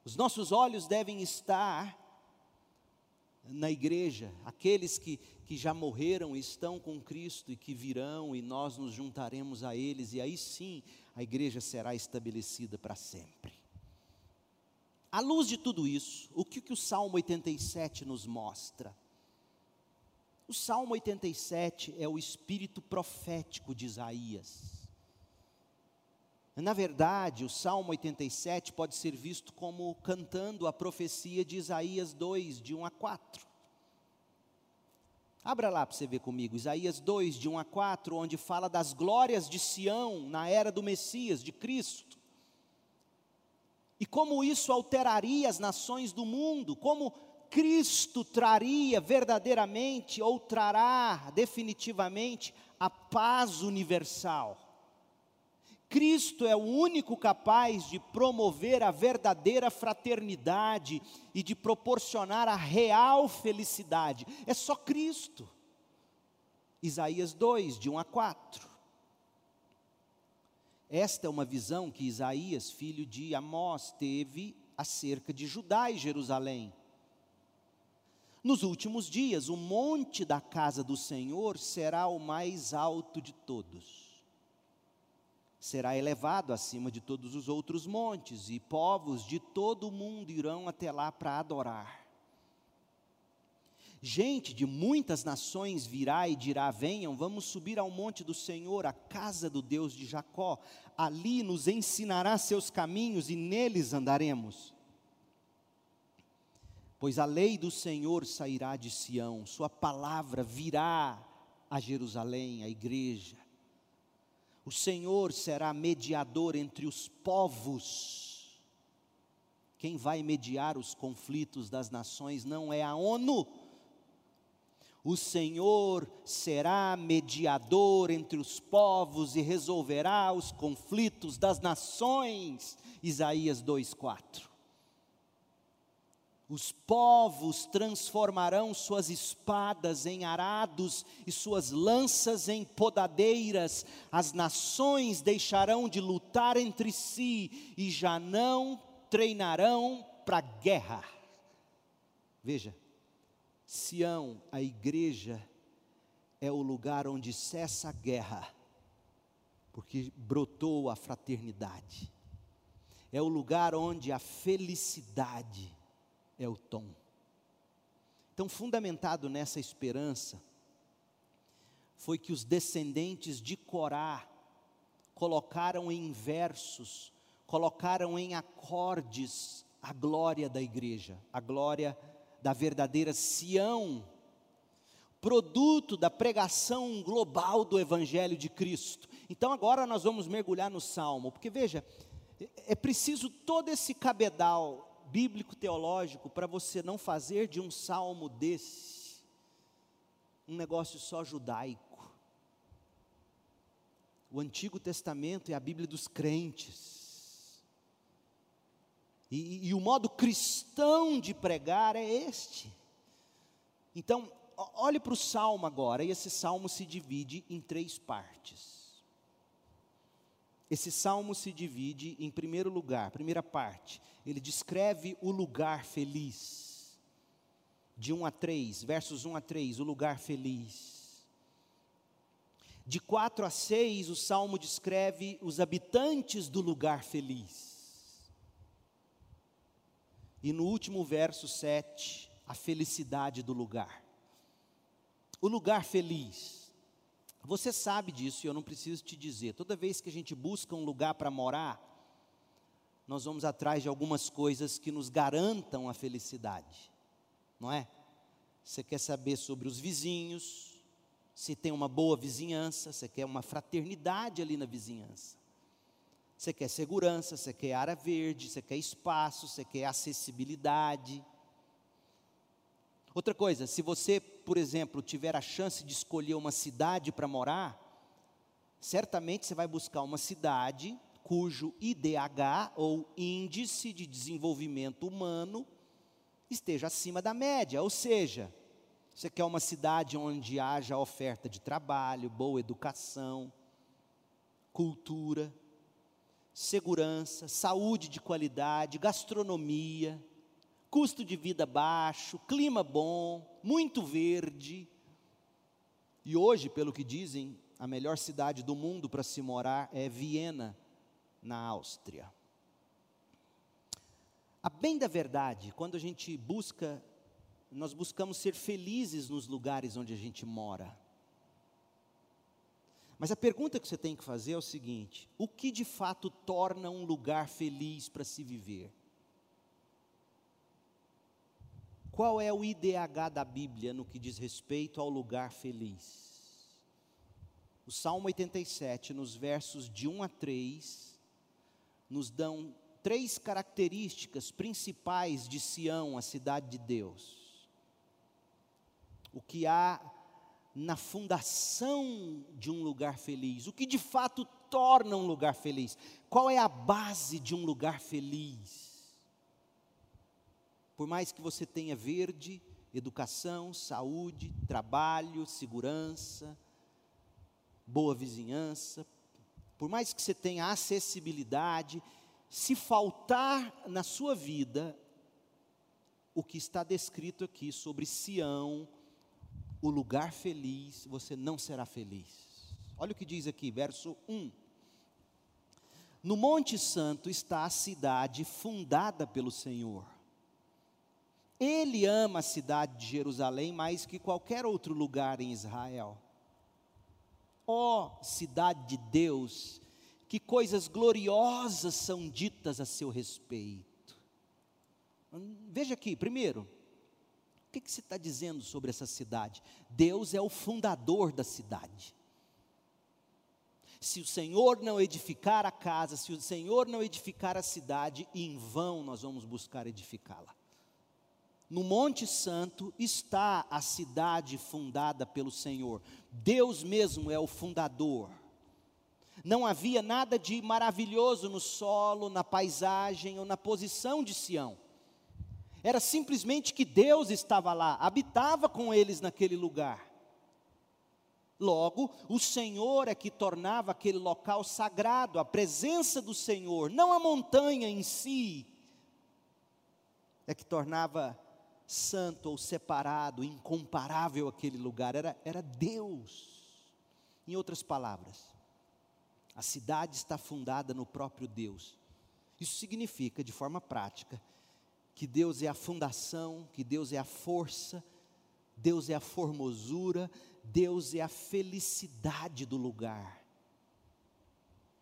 Os nossos olhos devem estar na igreja, aqueles que, que já morreram estão com Cristo e que virão, e nós nos juntaremos a eles, e aí sim a igreja será estabelecida para sempre. À luz de tudo isso, o que, que o Salmo 87 nos mostra? O Salmo 87 é o espírito profético de Isaías. Na verdade, o Salmo 87 pode ser visto como cantando a profecia de Isaías 2, de 1 a 4. Abra lá para você ver comigo, Isaías 2, de 1 a 4, onde fala das glórias de Sião na era do Messias, de Cristo e como isso alteraria as nações do mundo, como Cristo traria verdadeiramente ou trará definitivamente a paz universal. Cristo é o único capaz de promover a verdadeira fraternidade e de proporcionar a real felicidade. É só Cristo. Isaías 2, de 1 a 4. Esta é uma visão que Isaías, filho de Amós, teve acerca de Judá e Jerusalém. Nos últimos dias, o monte da casa do Senhor será o mais alto de todos. Será elevado acima de todos os outros montes, e povos de todo o mundo irão até lá para adorar. Gente de muitas nações virá e dirá: Venham, vamos subir ao monte do Senhor, a casa do Deus de Jacó. Ali nos ensinará seus caminhos e neles andaremos. Pois a lei do Senhor sairá de Sião, Sua palavra virá a Jerusalém, a igreja. O Senhor será mediador entre os povos. Quem vai mediar os conflitos das nações não é a ONU o Senhor será mediador entre os povos e resolverá os conflitos das nações. Isaías 2:4. Os povos transformarão suas espadas em arados e suas lanças em podadeiras, as nações deixarão de lutar entre si e já não treinarão para guerra. Veja, Sião, a igreja, é o lugar onde cessa a guerra, porque brotou a fraternidade, é o lugar onde a felicidade é o tom. Então, fundamentado nessa esperança, foi que os descendentes de Corá colocaram em versos, colocaram em acordes a glória da igreja, a glória da verdadeira Sião, produto da pregação global do Evangelho de Cristo. Então agora nós vamos mergulhar no Salmo, porque veja, é preciso todo esse cabedal bíblico teológico para você não fazer de um salmo desse um negócio só judaico. O Antigo Testamento é a Bíblia dos crentes. E, e, o modo cristão de pregar é este. Então, olhe para o salmo agora, e esse salmo se divide em três partes. Esse salmo se divide em primeiro lugar, primeira parte, ele descreve o lugar feliz. De 1 a 3, versos 1 a 3, o lugar feliz. De 4 a 6, o salmo descreve os habitantes do lugar feliz. E no último verso 7, a felicidade do lugar. O lugar feliz você sabe disso e eu não preciso te dizer. Toda vez que a gente busca um lugar para morar, nós vamos atrás de algumas coisas que nos garantam a felicidade, não é? Você quer saber sobre os vizinhos, se tem uma boa vizinhança, você quer uma fraternidade ali na vizinhança. Você quer segurança, você quer área verde, você quer espaço, você quer acessibilidade. Outra coisa, se você, por exemplo, tiver a chance de escolher uma cidade para morar, certamente você vai buscar uma cidade cujo IDH, ou Índice de Desenvolvimento Humano, esteja acima da média, ou seja, você quer uma cidade onde haja oferta de trabalho, boa educação, cultura, segurança, saúde de qualidade, gastronomia, custo de vida baixo, clima bom, muito verde. E hoje, pelo que dizem, a melhor cidade do mundo para se morar é Viena, na Áustria. A bem da verdade, quando a gente busca, nós buscamos ser felizes nos lugares onde a gente mora. Mas a pergunta que você tem que fazer é o seguinte: o que de fato torna um lugar feliz para se viver? Qual é o IDH da Bíblia no que diz respeito ao lugar feliz? O Salmo 87, nos versos de 1 a 3, nos dão três características principais de Sião, a cidade de Deus. O que há na fundação de um lugar feliz, o que de fato torna um lugar feliz, qual é a base de um lugar feliz. Por mais que você tenha verde, educação, saúde, trabalho, segurança, boa vizinhança, por mais que você tenha acessibilidade, se faltar na sua vida o que está descrito aqui sobre Sião, o lugar feliz, você não será feliz. Olha o que diz aqui, verso 1. No Monte Santo está a cidade fundada pelo Senhor ele ama a cidade de Jerusalém mais que qualquer outro lugar em Israel. Ó oh, cidade de Deus, que coisas gloriosas são ditas a seu respeito. Veja aqui, primeiro, o que, que você está dizendo sobre essa cidade? Deus é o fundador da cidade. Se o Senhor não edificar a casa, se o Senhor não edificar a cidade, em vão nós vamos buscar edificá-la. No Monte Santo está a cidade fundada pelo Senhor. Deus mesmo é o fundador. Não havia nada de maravilhoso no solo, na paisagem ou na posição de Sião. Era simplesmente que Deus estava lá, habitava com eles naquele lugar. Logo, o Senhor é que tornava aquele local sagrado, a presença do Senhor, não a montanha em si, é que tornava santo ou separado, incomparável aquele lugar, era, era Deus. Em outras palavras, a cidade está fundada no próprio Deus. Isso significa, de forma prática, que Deus é a fundação, que Deus é a força, Deus é a formosura, Deus é a felicidade do lugar.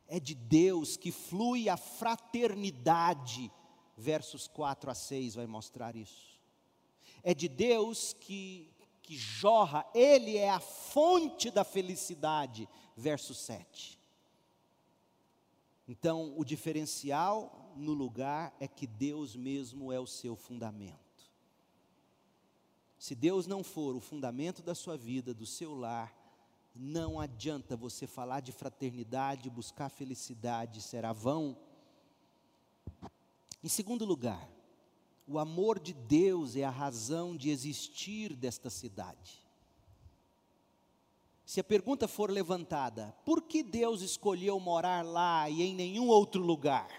É de Deus que flui a fraternidade. Versos 4 a 6 vai mostrar isso. É de Deus que, que jorra, Ele é a fonte da felicidade. Verso 7. Então, o diferencial no lugar é que Deus mesmo é o seu fundamento. Se Deus não for o fundamento da sua vida, do seu lar, não adianta você falar de fraternidade, buscar felicidade, será vão. Em segundo lugar, o amor de Deus é a razão de existir desta cidade. Se a pergunta for levantada, por que Deus escolheu morar lá e em nenhum outro lugar?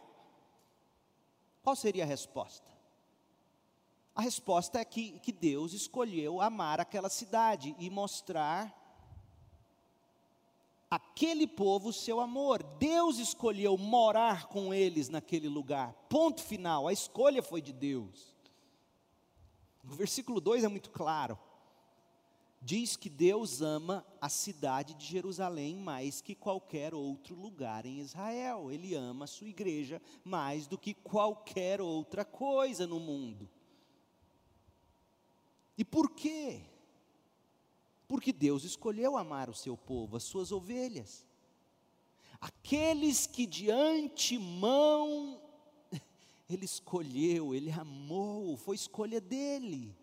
Qual seria a resposta? A resposta é que, que Deus escolheu amar aquela cidade e mostrar aquele povo seu amor. Deus escolheu morar com eles naquele lugar. Ponto final, a escolha foi de Deus. O versículo 2 é muito claro. Diz que Deus ama a cidade de Jerusalém mais que qualquer outro lugar em Israel. Ele ama a sua igreja mais do que qualquer outra coisa no mundo. E por quê? Porque Deus escolheu amar o seu povo, as suas ovelhas. Aqueles que de antemão ele escolheu, ele amou, foi escolha dele.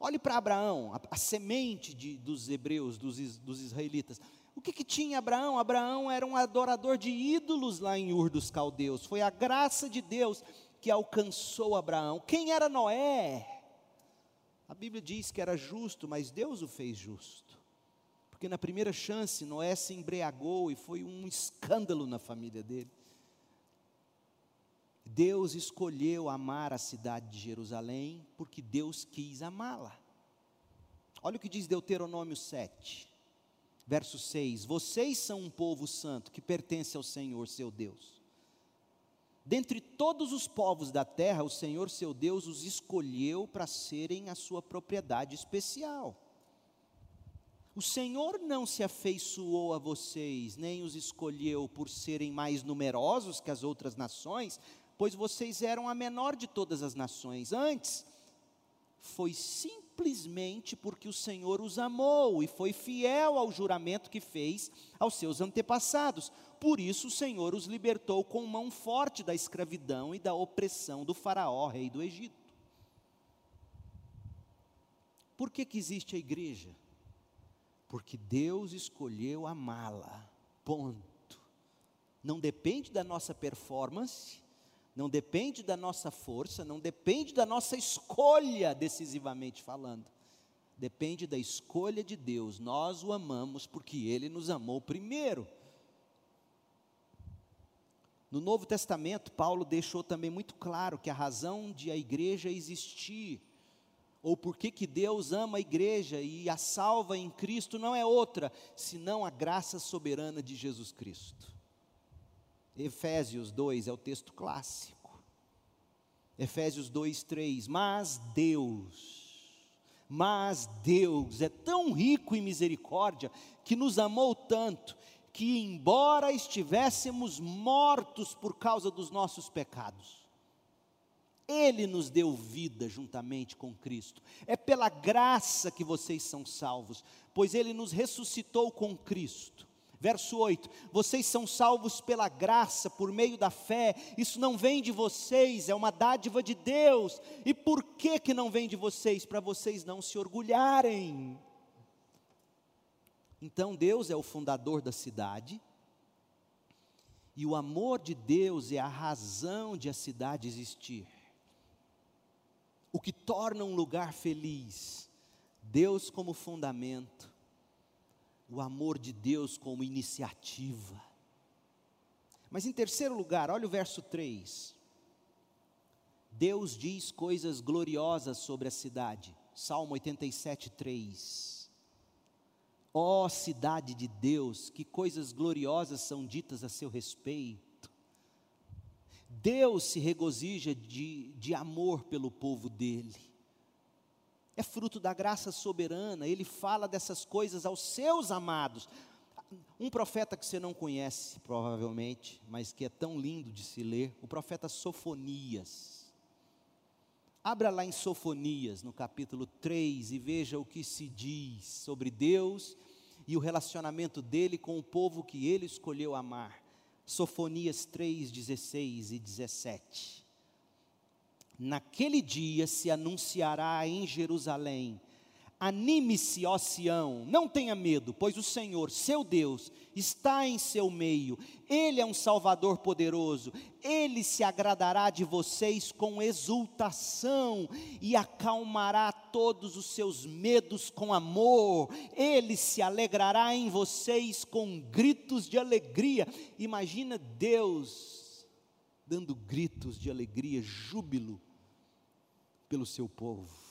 Olhe para Abraão, a, a semente de, dos hebreus, dos, dos israelitas. O que, que tinha Abraão? Abraão era um adorador de ídolos lá em Ur dos Caldeus. Foi a graça de Deus que alcançou Abraão. Quem era Noé? A Bíblia diz que era justo, mas Deus o fez justo. Porque na primeira chance, Noé se embriagou e foi um escândalo na família dele. Deus escolheu amar a cidade de Jerusalém porque Deus quis amá-la. Olha o que diz Deuteronômio 7, verso 6: Vocês são um povo santo que pertence ao Senhor, seu Deus. Dentre todos os povos da terra, o Senhor seu Deus os escolheu para serem a sua propriedade especial. O Senhor não se afeiçoou a vocês, nem os escolheu por serem mais numerosos que as outras nações, pois vocês eram a menor de todas as nações. Antes, foi simplesmente porque o Senhor os amou e foi fiel ao juramento que fez aos seus antepassados. Por isso o Senhor os libertou com mão forte da escravidão e da opressão do Faraó, rei do Egito. Por que, que existe a igreja? Porque Deus escolheu amá-la. Ponto. Não depende da nossa performance, não depende da nossa força, não depende da nossa escolha, decisivamente falando. Depende da escolha de Deus. Nós o amamos porque Ele nos amou primeiro. No Novo Testamento, Paulo deixou também muito claro que a razão de a igreja existir, ou por que Deus ama a igreja e a salva em Cristo, não é outra, senão a graça soberana de Jesus Cristo. Efésios 2 é o texto clássico. Efésios 2, 3. Mas Deus, mas Deus é tão rico em misericórdia que nos amou tanto que, embora estivéssemos mortos por causa dos nossos pecados, Ele nos deu vida juntamente com Cristo. É pela graça que vocês são salvos, pois Ele nos ressuscitou com Cristo, Verso 8: Vocês são salvos pela graça, por meio da fé. Isso não vem de vocês, é uma dádiva de Deus. E por que que não vem de vocês? Para vocês não se orgulharem. Então Deus é o fundador da cidade. E o amor de Deus é a razão de a cidade existir. O que torna um lugar feliz, Deus como fundamento, o amor de Deus como iniciativa. Mas em terceiro lugar, olha o verso 3. Deus diz coisas gloriosas sobre a cidade. Salmo 87, 3. Ó oh, cidade de Deus, que coisas gloriosas são ditas a seu respeito. Deus se regozija de, de amor pelo povo dele é fruto da graça soberana, ele fala dessas coisas aos seus amados. Um profeta que você não conhece, provavelmente, mas que é tão lindo de se ler, o profeta Sofonias. Abra lá em Sofonias, no capítulo 3, e veja o que se diz sobre Deus e o relacionamento dele com o povo que ele escolheu amar. Sofonias 3, 16 e 17. Naquele dia se anunciará em Jerusalém: Anime-se, ó Sião, não tenha medo, pois o Senhor, seu Deus, está em seu meio. Ele é um Salvador poderoso. Ele se agradará de vocês com exultação e acalmará todos os seus medos com amor. Ele se alegrará em vocês com gritos de alegria. Imagina Deus dando gritos de alegria, júbilo pelo seu povo.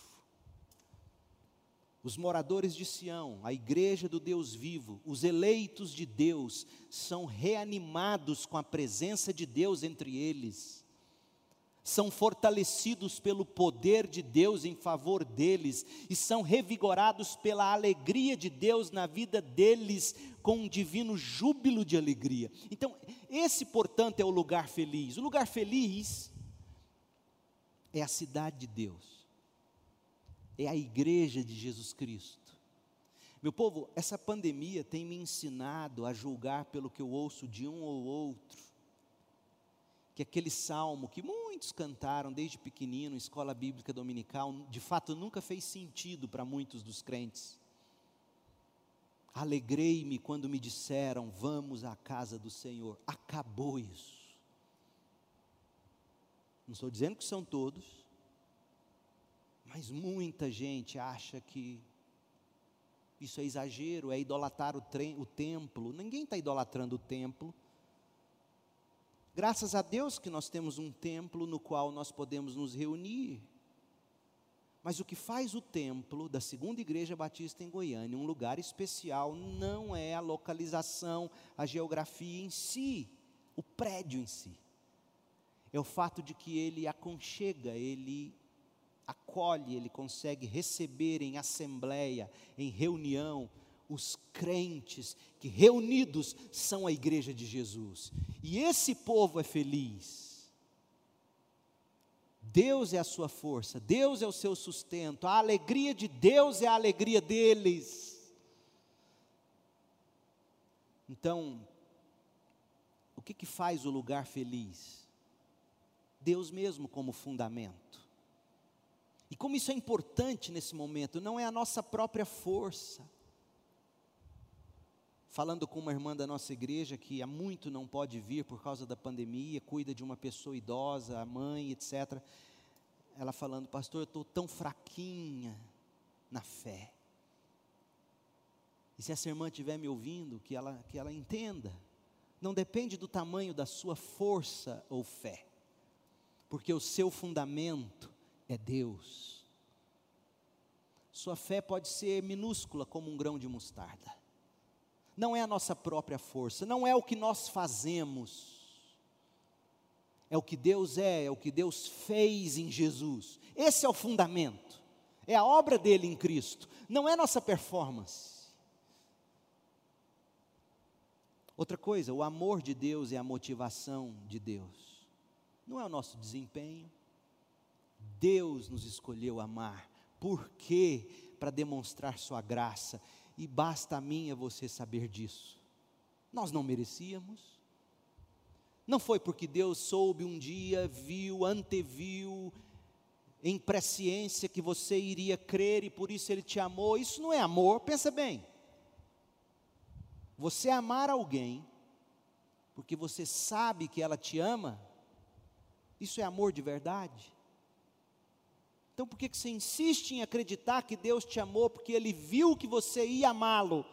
Os moradores de Sião, a igreja do Deus vivo, os eleitos de Deus, são reanimados com a presença de Deus entre eles, são fortalecidos pelo poder de Deus em favor deles, e são revigorados pela alegria de Deus na vida deles, com um divino júbilo de alegria. Então, esse, portanto, é o lugar feliz. O lugar feliz é a cidade de Deus, é a igreja de Jesus Cristo. Meu povo, essa pandemia tem me ensinado a julgar pelo que eu ouço de um ou outro, que aquele salmo que muitos cantaram desde pequenino, escola bíblica dominical, de fato nunca fez sentido para muitos dos crentes. Alegrei-me quando me disseram, vamos à casa do Senhor. Acabou isso. Não estou dizendo que são todos, mas muita gente acha que isso é exagero, é idolatrar o, o templo. Ninguém está idolatrando o templo. Graças a Deus que nós temos um templo no qual nós podemos nos reunir. Mas o que faz o templo da Segunda Igreja Batista em Goiânia um lugar especial não é a localização, a geografia em si, o prédio em si é o fato de que ele aconchega, ele acolhe, ele consegue receber em assembleia, em reunião, os crentes que reunidos são a igreja de Jesus. E esse povo é feliz. Deus é a sua força, Deus é o seu sustento, a alegria de Deus é a alegria deles. Então, o que, que faz o lugar feliz? Deus mesmo como fundamento. E como isso é importante nesse momento, não é a nossa própria força. Falando com uma irmã da nossa igreja que há muito não pode vir por causa da pandemia, cuida de uma pessoa idosa, a mãe, etc. Ela falando, pastor, eu estou tão fraquinha na fé. E se essa irmã estiver me ouvindo, que ela, que ela entenda, não depende do tamanho da sua força ou fé porque o seu fundamento é Deus. Sua fé pode ser minúscula como um grão de mostarda. Não é a nossa própria força, não é o que nós fazemos. É o que Deus é, é o que Deus fez em Jesus. Esse é o fundamento. É a obra dele em Cristo, não é nossa performance. Outra coisa, o amor de Deus é a motivação de Deus não é o nosso desempenho. Deus nos escolheu amar. Por quê? Para demonstrar Sua graça. E basta a mim e a você saber disso. Nós não merecíamos. Não foi porque Deus soube um dia, viu, anteviu, em presciência que você iria crer e por isso Ele te amou. Isso não é amor, pensa bem. Você amar alguém porque você sabe que ela te ama, isso é amor de verdade? Então por que você insiste em acreditar que Deus te amou porque Ele viu que você ia amá-lo?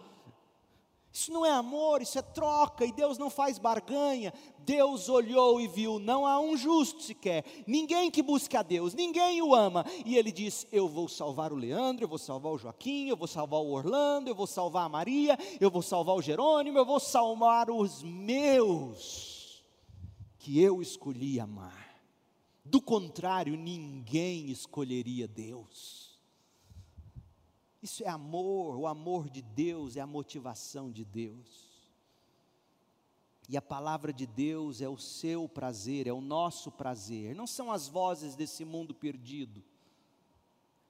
Isso não é amor, isso é troca, e Deus não faz barganha. Deus olhou e viu, não há um justo sequer, ninguém que busque a Deus, ninguém o ama. E ele diz: Eu vou salvar o Leandro, eu vou salvar o Joaquim, eu vou salvar o Orlando, eu vou salvar a Maria, eu vou salvar o Jerônimo, eu vou salvar os meus, que eu escolhi amar. Do contrário, ninguém escolheria Deus. Isso é amor, o amor de Deus é a motivação de Deus. E a palavra de Deus é o seu prazer, é o nosso prazer. Não são as vozes desse mundo perdido.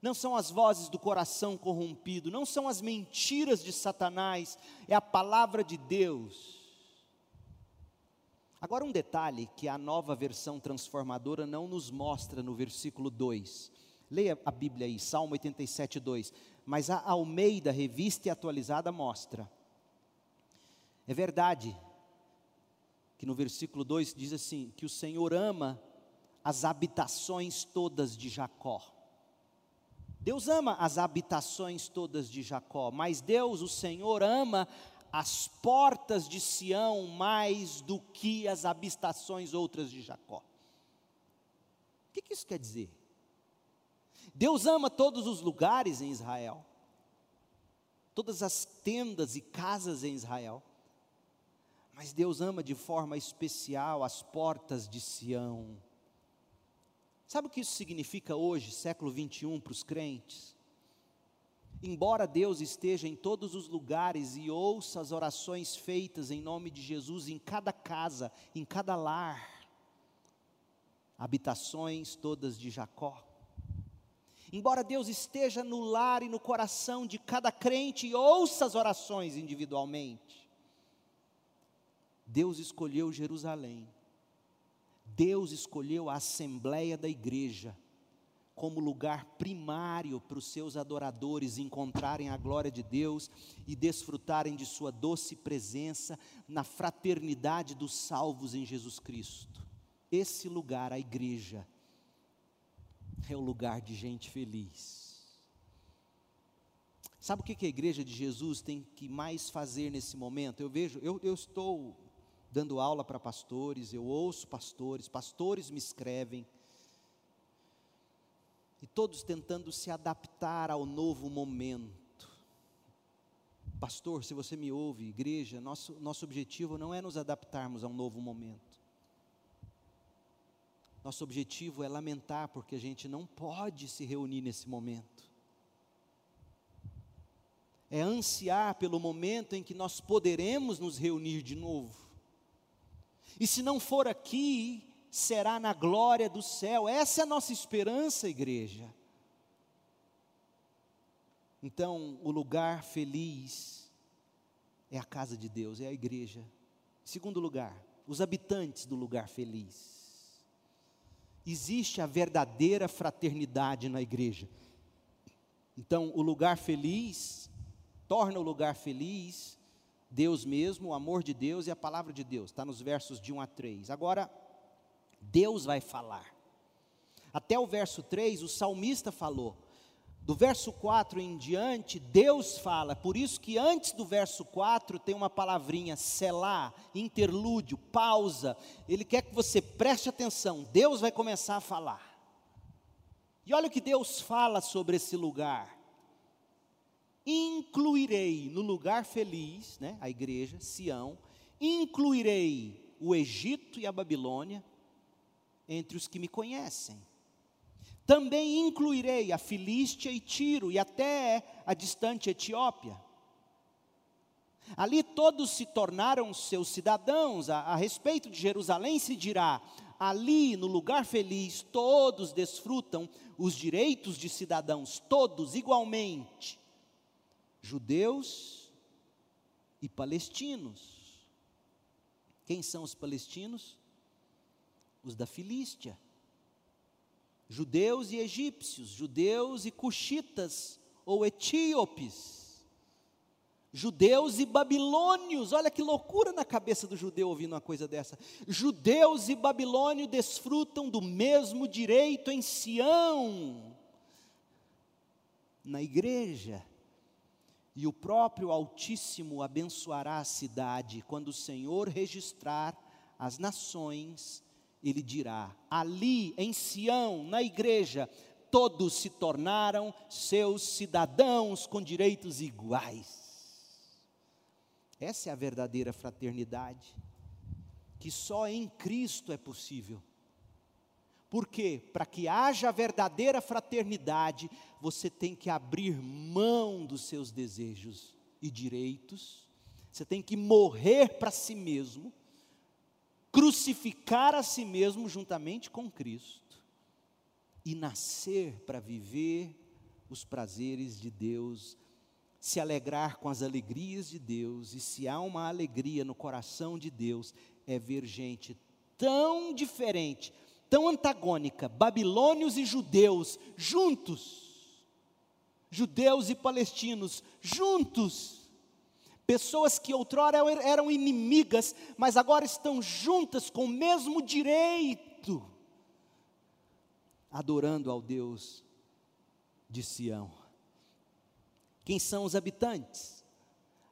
Não são as vozes do coração corrompido, não são as mentiras de Satanás, é a palavra de Deus. Agora, um detalhe que a nova versão transformadora não nos mostra no versículo 2. Leia a Bíblia aí, Salmo 87, 2 mas a Almeida Revista e Atualizada mostra. É verdade que no versículo 2 diz assim: que o Senhor ama as habitações todas de Jacó. Deus ama as habitações todas de Jacó, mas Deus, o Senhor, ama as portas de Sião mais do que as habitações outras de Jacó. O que, que isso quer dizer? Deus ama todos os lugares em Israel, todas as tendas e casas em Israel, mas Deus ama de forma especial as portas de Sião. Sabe o que isso significa hoje, século 21, para os crentes? Embora Deus esteja em todos os lugares e ouça as orações feitas em nome de Jesus em cada casa, em cada lar, habitações todas de Jacó, Embora Deus esteja no lar e no coração de cada crente e ouça as orações individualmente, Deus escolheu Jerusalém. Deus escolheu a assembleia da igreja como lugar primário para os seus adoradores encontrarem a glória de Deus e desfrutarem de sua doce presença na fraternidade dos salvos em Jesus Cristo. Esse lugar, a igreja, é o lugar de gente feliz. Sabe o que a igreja de Jesus tem que mais fazer nesse momento? Eu vejo, eu, eu estou dando aula para pastores, eu ouço pastores, pastores me escrevem, e todos tentando se adaptar ao novo momento. Pastor, se você me ouve, igreja, nosso, nosso objetivo não é nos adaptarmos a um novo momento. Nosso objetivo é lamentar porque a gente não pode se reunir nesse momento. É ansiar pelo momento em que nós poderemos nos reunir de novo. E se não for aqui, será na glória do céu. Essa é a nossa esperança, igreja. Então, o lugar feliz é a casa de Deus, é a igreja. Segundo lugar, os habitantes do lugar feliz existe a verdadeira fraternidade na igreja. Então, o lugar feliz torna o lugar feliz Deus mesmo, o amor de Deus e a palavra de Deus. Está nos versos de 1 a 3. Agora, Deus vai falar. Até o verso 3, o salmista falou: do verso 4 em diante, Deus fala, por isso que antes do verso 4 tem uma palavrinha, selar, interlúdio, pausa. Ele quer que você preste atenção, Deus vai começar a falar. E olha o que Deus fala sobre esse lugar. Incluirei no lugar feliz, né, a igreja, Sião, incluirei o Egito e a Babilônia entre os que me conhecem também incluirei a Filístia e Tiro e até a distante Etiópia. Ali todos se tornaram seus cidadãos. A, a, respeito de Jerusalém se dirá: ali no lugar feliz todos desfrutam os direitos de cidadãos, todos igualmente, judeus e palestinos. Quem são os palestinos? Os da Filístia. Judeus e egípcios, judeus e cuxitas ou etíopes judeus e babilônios. Olha que loucura na cabeça do judeu ouvindo uma coisa dessa. Judeus e babilônios desfrutam do mesmo direito em Sião, na igreja. E o próprio Altíssimo abençoará a cidade quando o Senhor registrar as nações. Ele dirá: ali em Sião, na igreja, todos se tornaram seus cidadãos com direitos iguais. Essa é a verdadeira fraternidade, que só em Cristo é possível. Porque para que haja verdadeira fraternidade, você tem que abrir mão dos seus desejos e direitos, você tem que morrer para si mesmo, crucificar a si mesmo juntamente com Cristo e nascer para viver os prazeres de Deus se alegrar com as alegrias de Deus, e se há uma alegria no coração de Deus, é ver gente tão diferente, tão antagônica, babilônios e judeus juntos, judeus e palestinos juntos, pessoas que outrora eram inimigas, mas agora estão juntas com o mesmo direito, adorando ao Deus de Sião. Quem são os habitantes?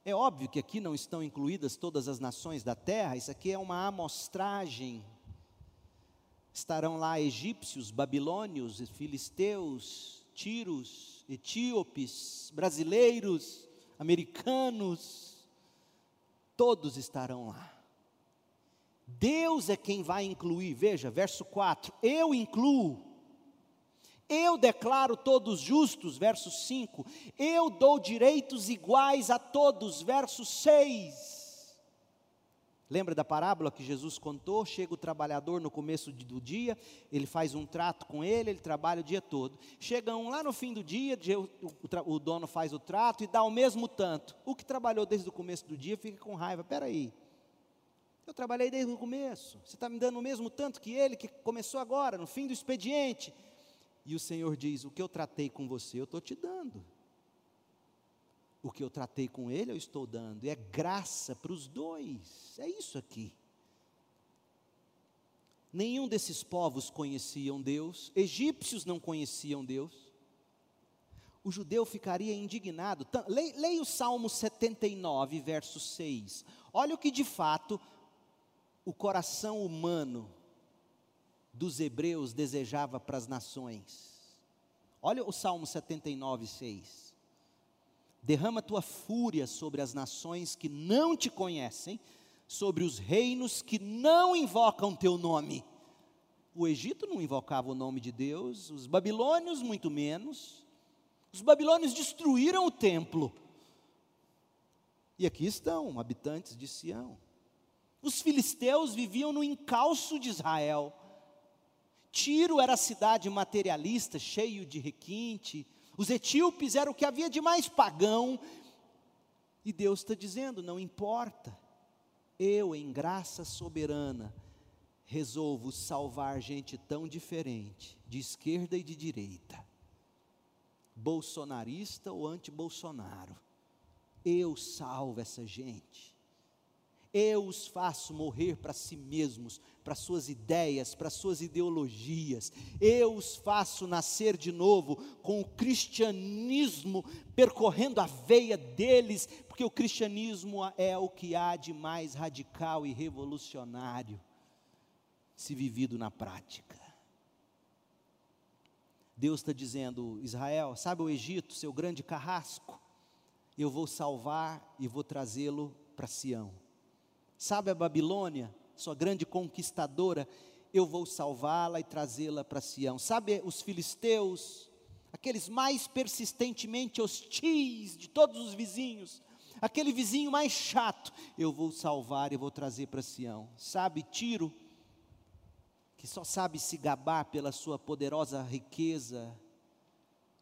É óbvio que aqui não estão incluídas todas as nações da terra, isso aqui é uma amostragem. Estarão lá egípcios, babilônios, filisteus, tiros, etíopes, brasileiros, americanos, todos estarão lá. Deus é quem vai incluir, veja, verso 4: Eu incluo eu declaro todos justos, verso 5. Eu dou direitos iguais a todos, verso 6. Lembra da parábola que Jesus contou? Chega o trabalhador no começo do dia, ele faz um trato com ele, ele trabalha o dia todo. Chega um lá no fim do dia, o dono faz o trato e dá o mesmo tanto. O que trabalhou desde o começo do dia fica com raiva. Peraí, eu trabalhei desde o começo, você está me dando o mesmo tanto que ele, que começou agora, no fim do expediente. E o Senhor diz: O que eu tratei com você, eu estou te dando. O que eu tratei com ele, eu estou dando. E é graça para os dois. É isso aqui. Nenhum desses povos conheciam Deus, egípcios não conheciam Deus. O judeu ficaria indignado. Leia o Salmo 79, verso 6. Olha o que de fato o coração humano dos hebreus desejava para as nações. Olha o Salmo 79, 6. Derrama tua fúria sobre as nações que não te conhecem, sobre os reinos que não invocam teu nome. O Egito não invocava o nome de Deus, os babilônios muito menos. Os babilônios destruíram o templo. E aqui estão, habitantes de Sião. Os filisteus viviam no encalço de Israel. Tiro era a cidade materialista, cheio de requinte. Os etíopes eram o que havia de mais pagão. E Deus está dizendo: não importa, eu, em graça soberana, resolvo salvar gente tão diferente, de esquerda e de direita, bolsonarista ou anti-Bolsonaro. Eu salvo essa gente. Eu os faço morrer para si mesmos, para suas ideias, para suas ideologias. Eu os faço nascer de novo com o cristianismo percorrendo a veia deles, porque o cristianismo é o que há de mais radical e revolucionário se vivido na prática. Deus está dizendo, Israel, sabe o Egito, seu grande carrasco? Eu vou salvar e vou trazê-lo para Sião Sabe a Babilônia, sua grande conquistadora? Eu vou salvá-la e trazê-la para Sião. Sabe os filisteus, aqueles mais persistentemente hostis de todos os vizinhos, aquele vizinho mais chato, eu vou salvar e vou trazer para Sião. Sabe Tiro, que só sabe se gabar pela sua poderosa riqueza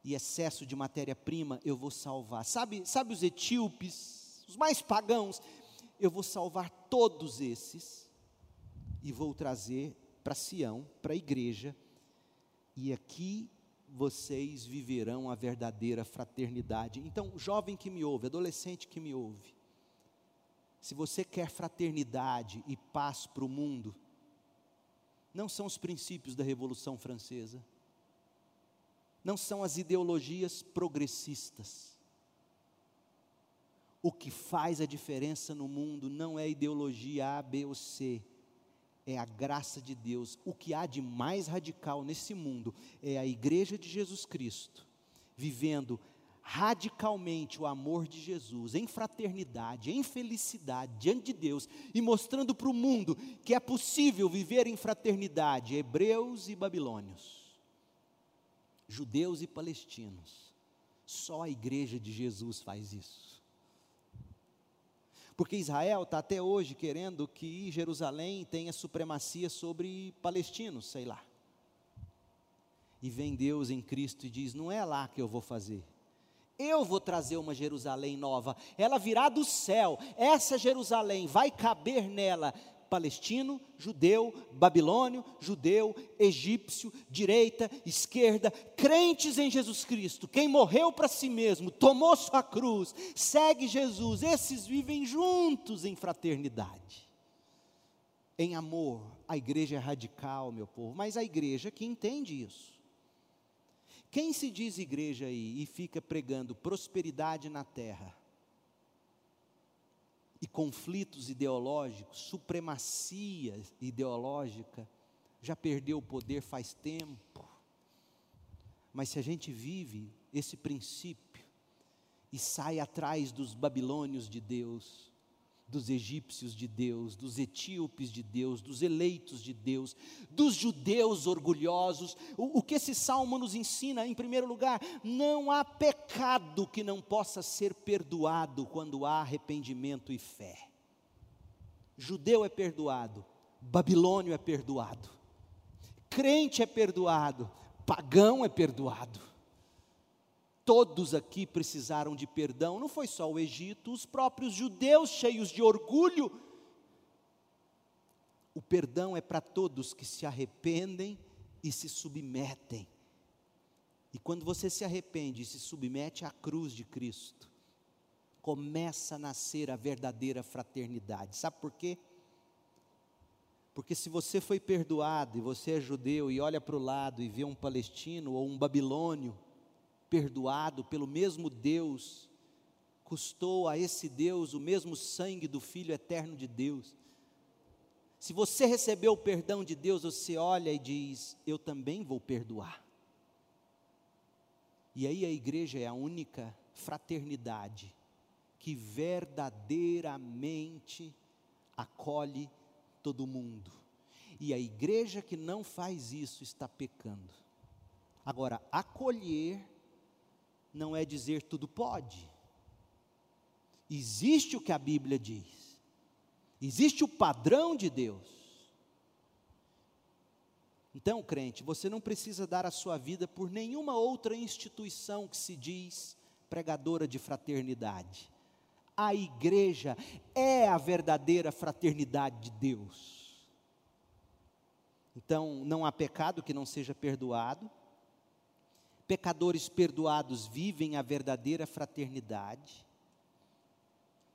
e excesso de matéria-prima, eu vou salvar. Sabe, sabe os etíopes, os mais pagãos, eu vou salvar todos esses e vou trazer para Sião, para a igreja, e aqui vocês viverão a verdadeira fraternidade. Então, jovem que me ouve, adolescente que me ouve, se você quer fraternidade e paz para o mundo, não são os princípios da Revolução Francesa, não são as ideologias progressistas. O que faz a diferença no mundo não é ideologia A, B ou C, é a graça de Deus. O que há de mais radical nesse mundo é a igreja de Jesus Cristo, vivendo radicalmente o amor de Jesus, em fraternidade, em felicidade diante de Deus e mostrando para o mundo que é possível viver em fraternidade, hebreus e babilônios, judeus e palestinos. Só a igreja de Jesus faz isso. Porque Israel está até hoje querendo que Jerusalém tenha supremacia sobre palestinos, sei lá. E vem Deus em Cristo e diz: Não é lá que eu vou fazer. Eu vou trazer uma Jerusalém nova, ela virá do céu, essa Jerusalém vai caber nela palestino, judeu, babilônio, judeu, egípcio, direita, esquerda, crentes em Jesus Cristo, quem morreu para si mesmo, tomou sua cruz, segue Jesus, esses vivem juntos em fraternidade, em amor. A igreja é radical, meu povo, mas a igreja que entende isso. Quem se diz igreja aí e fica pregando prosperidade na terra, e conflitos ideológicos, supremacia ideológica, já perdeu o poder faz tempo. Mas se a gente vive esse princípio e sai atrás dos babilônios de Deus, dos egípcios de Deus, dos etíopes de Deus, dos eleitos de Deus, dos judeus orgulhosos. O, o, que esse salmo nos ensina, em primeiro lugar, não há pecado que não possa ser perdoado quando há arrependimento e fé. Judeu é perdoado, babilônio é perdoado, crente é perdoado, pagão é perdoado. Todos aqui precisaram de perdão, não foi só o Egito, os próprios judeus cheios de orgulho. O perdão é para todos que se arrependem e se submetem. E quando você se arrepende e se submete à cruz de Cristo, começa a nascer a verdadeira fraternidade. Sabe por quê? Porque se você foi perdoado e você é judeu e olha para o lado e vê um palestino ou um babilônio, perdoado pelo mesmo Deus, custou a esse Deus o mesmo sangue do Filho eterno de Deus. Se você recebeu o perdão de Deus, você olha e diz: Eu também vou perdoar. E aí a igreja é a única fraternidade que verdadeiramente acolhe todo mundo. E a igreja que não faz isso está pecando. Agora, acolher não é dizer tudo pode. Existe o que a Bíblia diz. Existe o padrão de Deus. Então, crente, você não precisa dar a sua vida por nenhuma outra instituição que se diz pregadora de fraternidade. A igreja é a verdadeira fraternidade de Deus. Então, não há pecado que não seja perdoado Pecadores perdoados vivem a verdadeira fraternidade.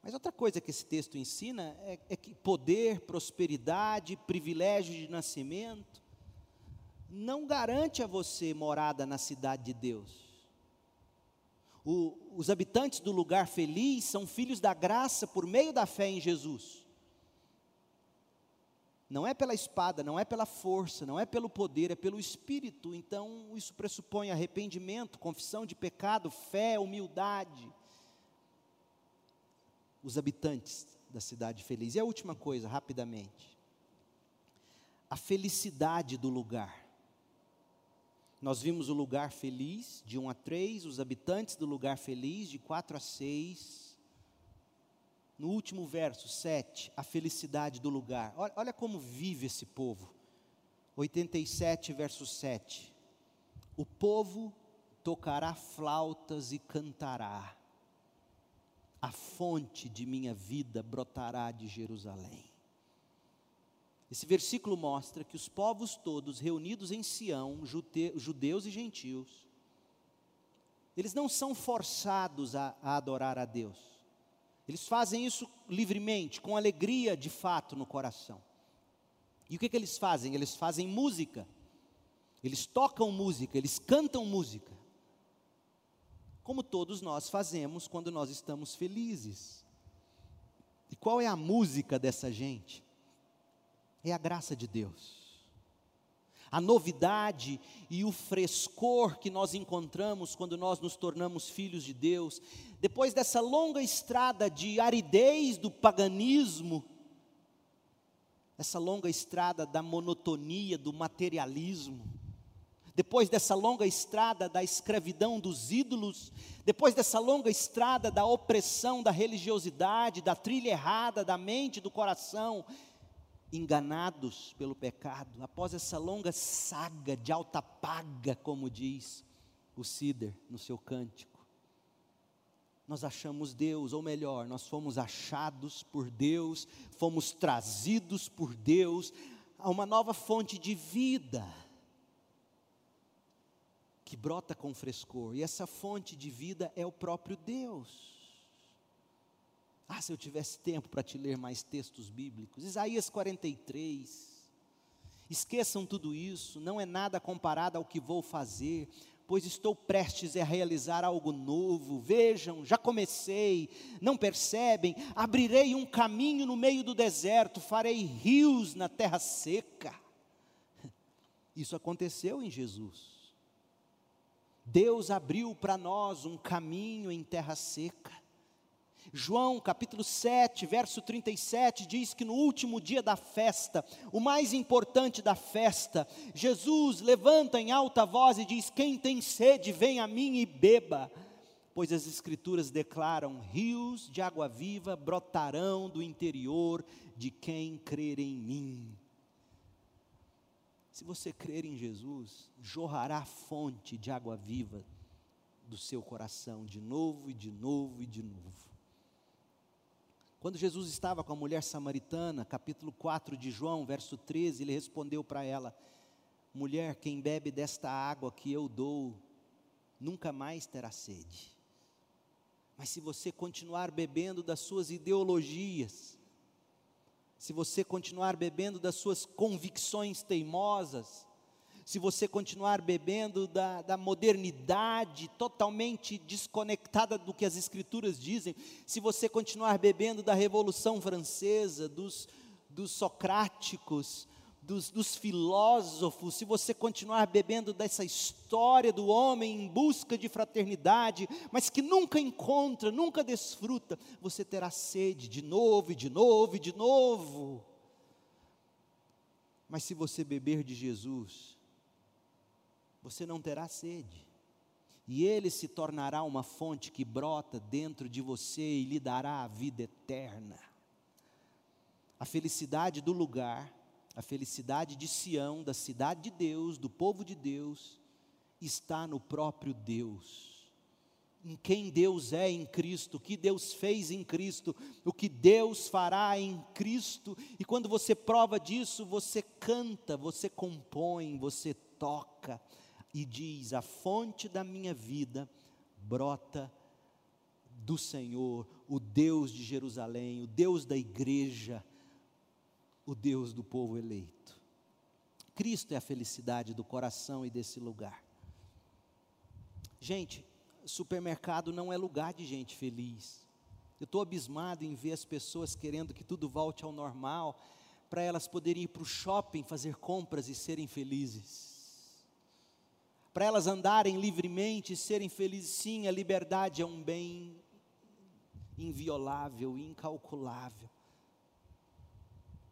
Mas outra coisa que esse texto ensina é, é que poder, prosperidade, privilégio de nascimento não garante a você morada na cidade de Deus. O, os habitantes do lugar feliz são filhos da graça por meio da fé em Jesus. Não é pela espada, não é pela força, não é pelo poder, é pelo espírito. Então, isso pressupõe arrependimento, confissão de pecado, fé, humildade. Os habitantes da cidade feliz. E a última coisa, rapidamente. A felicidade do lugar. Nós vimos o lugar feliz, de 1 a 3, os habitantes do lugar feliz, de 4 a 6 no último verso, 7, a felicidade do lugar. Olha, olha como vive esse povo. 87, verso 7. O povo tocará flautas e cantará. A fonte de minha vida brotará de Jerusalém. Esse versículo mostra que os povos todos reunidos em Sião, judeus e gentios, eles não são forçados a, a adorar a Deus. Eles fazem isso livremente, com alegria de fato no coração. E o que, que eles fazem? Eles fazem música, eles tocam música, eles cantam música. Como todos nós fazemos quando nós estamos felizes. E qual é a música dessa gente? É a graça de Deus a novidade e o frescor que nós encontramos quando nós nos tornamos filhos de Deus, depois dessa longa estrada de aridez do paganismo, essa longa estrada da monotonia, do materialismo, depois dessa longa estrada da escravidão dos ídolos, depois dessa longa estrada da opressão da religiosidade, da trilha errada da mente, do coração, enganados pelo pecado, após essa longa saga de alta paga, como diz o Cider no seu cântico, nós achamos Deus, ou melhor, nós fomos achados por Deus, fomos trazidos por Deus a uma nova fonte de vida que brota com frescor, e essa fonte de vida é o próprio Deus. Ah, se eu tivesse tempo para te ler mais textos bíblicos. Isaías 43. Esqueçam tudo isso, não é nada comparado ao que vou fazer, pois estou prestes a realizar algo novo. Vejam, já comecei, não percebem? Abrirei um caminho no meio do deserto, farei rios na terra seca. Isso aconteceu em Jesus. Deus abriu para nós um caminho em terra seca. João capítulo 7, verso 37 diz que no último dia da festa, o mais importante da festa, Jesus levanta em alta voz e diz: Quem tem sede, vem a mim e beba. Pois as Escrituras declaram: rios de água viva brotarão do interior de quem crer em mim. Se você crer em Jesus, jorrará fonte de água viva do seu coração de novo e de novo e de novo. Quando Jesus estava com a mulher samaritana, capítulo 4 de João, verso 13, ele respondeu para ela: Mulher, quem bebe desta água que eu dou, nunca mais terá sede. Mas se você continuar bebendo das suas ideologias, se você continuar bebendo das suas convicções teimosas, se você continuar bebendo da, da, modernidade totalmente desconectada do que as Escrituras dizem, se você continuar bebendo da Revolução Francesa, dos, dos socráticos, dos, dos filósofos, se você continuar bebendo dessa história do homem em busca de fraternidade, mas que nunca encontra, nunca desfruta, você terá sede de novo e de novo e de novo. Mas se você beber de Jesus, você não terá sede. E ele se tornará uma fonte que brota dentro de você e lhe dará a vida eterna. A felicidade do lugar, a felicidade de Sião, da cidade de Deus, do povo de Deus, está no próprio Deus. Em quem Deus é em Cristo, o que Deus fez em Cristo, o que Deus fará em Cristo, e quando você prova disso, você canta, você compõe, você toca, e diz: A fonte da minha vida brota do Senhor, o Deus de Jerusalém, o Deus da igreja, o Deus do povo eleito. Cristo é a felicidade do coração e desse lugar. Gente, supermercado não é lugar de gente feliz. Eu estou abismado em ver as pessoas querendo que tudo volte ao normal, para elas poderem ir para o shopping fazer compras e serem felizes para elas andarem livremente e serem felizes. Sim, a liberdade é um bem inviolável, incalculável.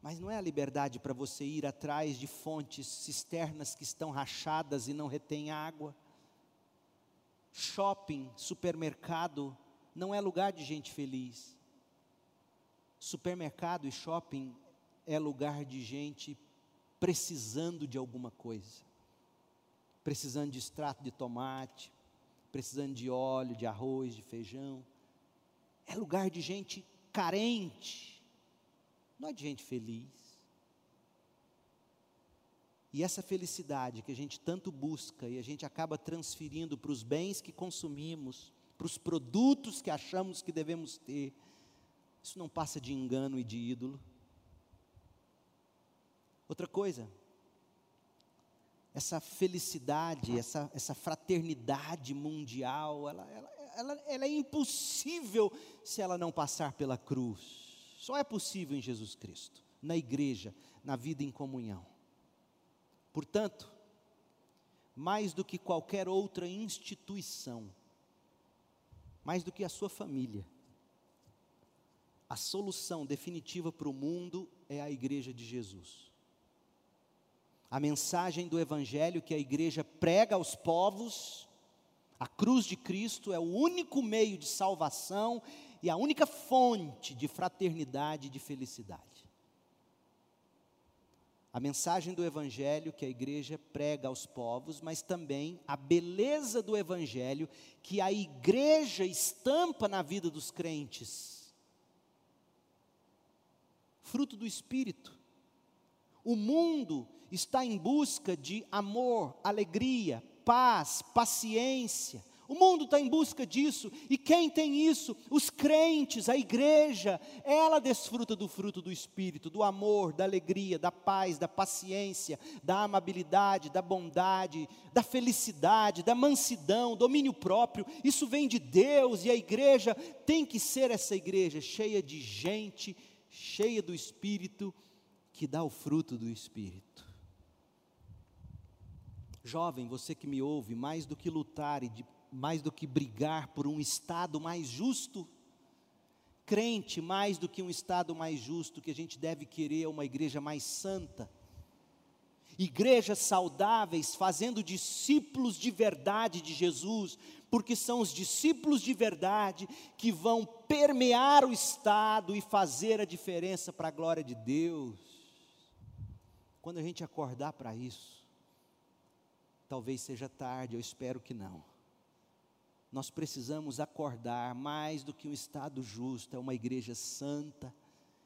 Mas não é a liberdade para você ir atrás de fontes cisternas que estão rachadas e não retêm água. Shopping, supermercado, não é lugar de gente feliz. Supermercado e shopping é lugar de gente precisando de alguma coisa precisando de extrato de tomate, precisando de óleo, de arroz, de feijão. É lugar de gente carente, não é de gente feliz. E essa felicidade que a gente tanto busca e a gente acaba transferindo para os bens que consumimos, para os produtos que achamos que devemos ter, isso não passa de engano e de ídolo. Outra coisa, essa felicidade, essa, essa fraternidade mundial, ela, ela, ela, ela é impossível se ela não passar pela cruz. Só é possível em Jesus Cristo, na igreja, na vida em comunhão. Portanto, mais do que qualquer outra instituição, mais do que a sua família, a solução definitiva para o mundo é a igreja de Jesus. A mensagem do Evangelho que a igreja prega aos povos, a cruz de Cristo é o único meio de salvação e a única fonte de fraternidade e de felicidade. A mensagem do Evangelho que a igreja prega aos povos, mas também a beleza do Evangelho que a igreja estampa na vida dos crentes. Fruto do Espírito. O mundo está em busca de amor, alegria, paz, paciência, o mundo está em busca disso, e quem tem isso? Os crentes, a igreja, ela desfruta do fruto do Espírito, do amor, da alegria, da paz, da paciência, da amabilidade, da bondade, da felicidade, da mansidão, domínio próprio. Isso vem de Deus, e a igreja tem que ser essa igreja cheia de gente, cheia do Espírito, que dá o fruto do Espírito. Jovem, você que me ouve, mais do que lutar e de mais do que brigar por um Estado mais justo, crente, mais do que um Estado mais justo, que a gente deve querer é uma igreja mais santa, igrejas saudáveis, fazendo discípulos de verdade de Jesus, porque são os discípulos de verdade que vão permear o Estado e fazer a diferença para a glória de Deus. Quando a gente acordar para isso, talvez seja tarde, eu espero que não nós precisamos acordar mais do que um Estado justo, é uma igreja santa,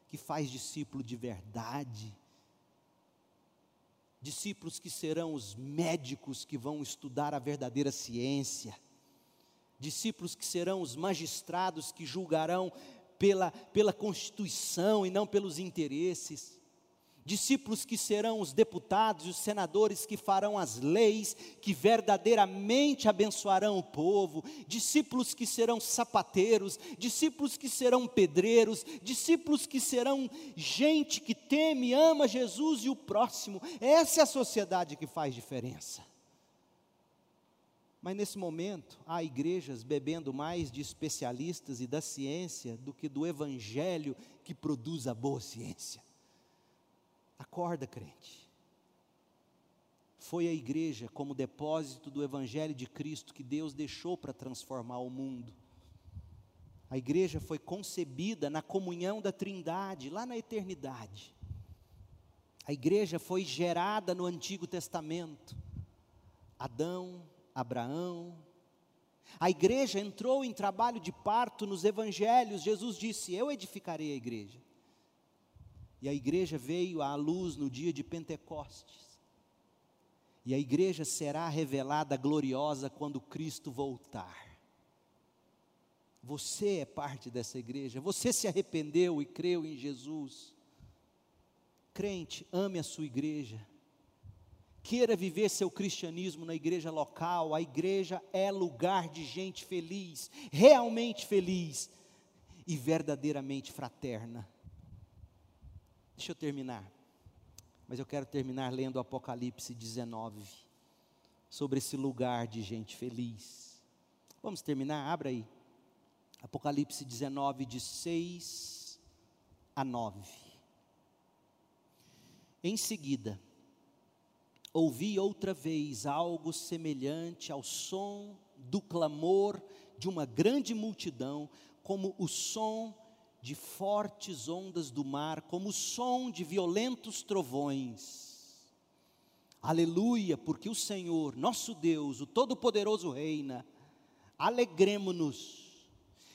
que faz discípulo de verdade. Discípulos que serão os médicos que vão estudar a verdadeira ciência. Discípulos que serão os magistrados que julgarão pela, pela Constituição e não pelos interesses discípulos que serão os deputados e os senadores que farão as leis, que verdadeiramente abençoarão o povo, discípulos que serão sapateiros, discípulos que serão pedreiros, discípulos que serão gente que teme, ama Jesus e o próximo. Essa é a sociedade que faz diferença. Mas nesse momento, há igrejas bebendo mais de especialistas e da ciência do que do evangelho que produz a boa ciência. Acorda, crente. Foi a igreja como depósito do Evangelho de Cristo que Deus deixou para transformar o mundo. A igreja foi concebida na comunhão da Trindade, lá na eternidade. A igreja foi gerada no Antigo Testamento. Adão, Abraão. A igreja entrou em trabalho de parto nos evangelhos. Jesus disse: Eu edificarei a igreja. E a igreja veio à luz no dia de Pentecostes. E a igreja será revelada gloriosa quando Cristo voltar. Você é parte dessa igreja, você se arrependeu e creu em Jesus. Crente, ame a sua igreja. Queira viver seu cristianismo na igreja local. A igreja é lugar de gente feliz, realmente feliz e verdadeiramente fraterna. Deixa eu terminar. Mas eu quero terminar lendo Apocalipse 19, sobre esse lugar de gente feliz. Vamos terminar? Abra aí. Apocalipse 19, de 6 a 9. Em seguida, ouvi outra vez algo semelhante ao som do clamor de uma grande multidão, como o som de fortes ondas do mar, como o som de violentos trovões. Aleluia, porque o Senhor, nosso Deus, o Todo-Poderoso reina. Alegremo-nos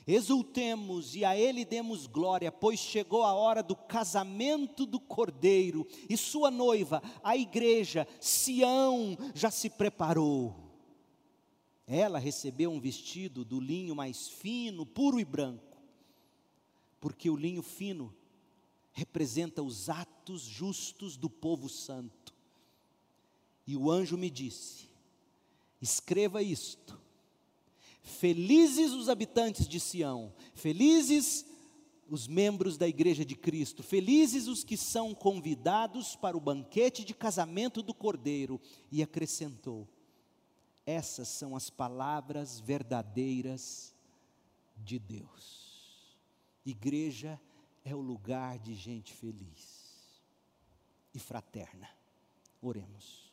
Exultemos e a Ele demos glória, pois chegou a hora do casamento do Cordeiro, e sua noiva, a igreja, Sião, já se preparou. Ela recebeu um vestido do linho mais fino, puro e branco, porque o linho fino representa os atos justos do povo santo. E o anjo me disse: escreva isto Felizes os habitantes de Sião, felizes os membros da igreja de Cristo, felizes os que são convidados para o banquete de casamento do Cordeiro. E acrescentou: essas são as palavras verdadeiras de Deus. Igreja é o lugar de gente feliz e fraterna. Oremos.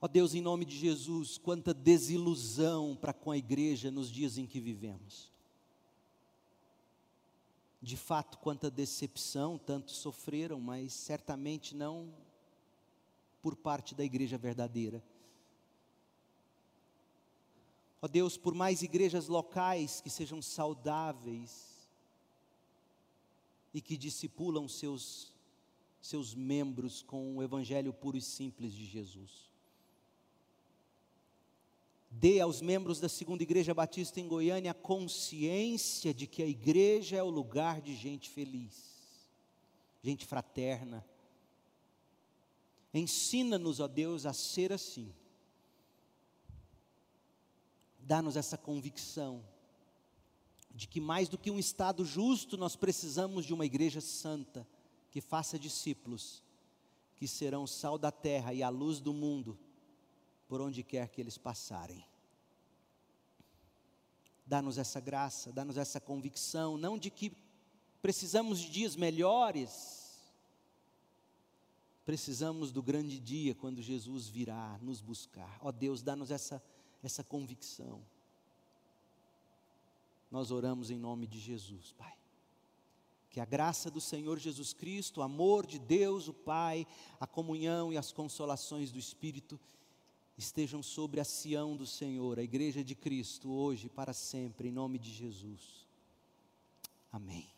Ó Deus, em nome de Jesus, quanta desilusão para com a igreja nos dias em que vivemos. De fato, quanta decepção, tantos sofreram, mas certamente não por parte da igreja verdadeira. Ó Deus, por mais igrejas locais que sejam saudáveis e que discipulam seus, seus membros com o evangelho puro e simples de Jesus dê aos membros da segunda igreja batista em Goiânia a consciência de que a igreja é o lugar de gente feliz, gente fraterna. Ensina-nos, ó Deus, a ser assim. Dá-nos essa convicção de que mais do que um Estado justo, nós precisamos de uma igreja santa, que faça discípulos, que serão sal da terra e a luz do mundo por onde quer que eles passarem. Dá-nos essa graça, dá-nos essa convicção, não de que precisamos de dias melhores, precisamos do grande dia quando Jesus virá nos buscar. Ó oh Deus, dá-nos essa, essa convicção. Nós oramos em nome de Jesus, Pai. Que a graça do Senhor Jesus Cristo, o amor de Deus, o Pai, a comunhão e as consolações do Espírito estejam sobre a Sião do Senhor, a igreja de Cristo, hoje e para sempre, em nome de Jesus. Amém.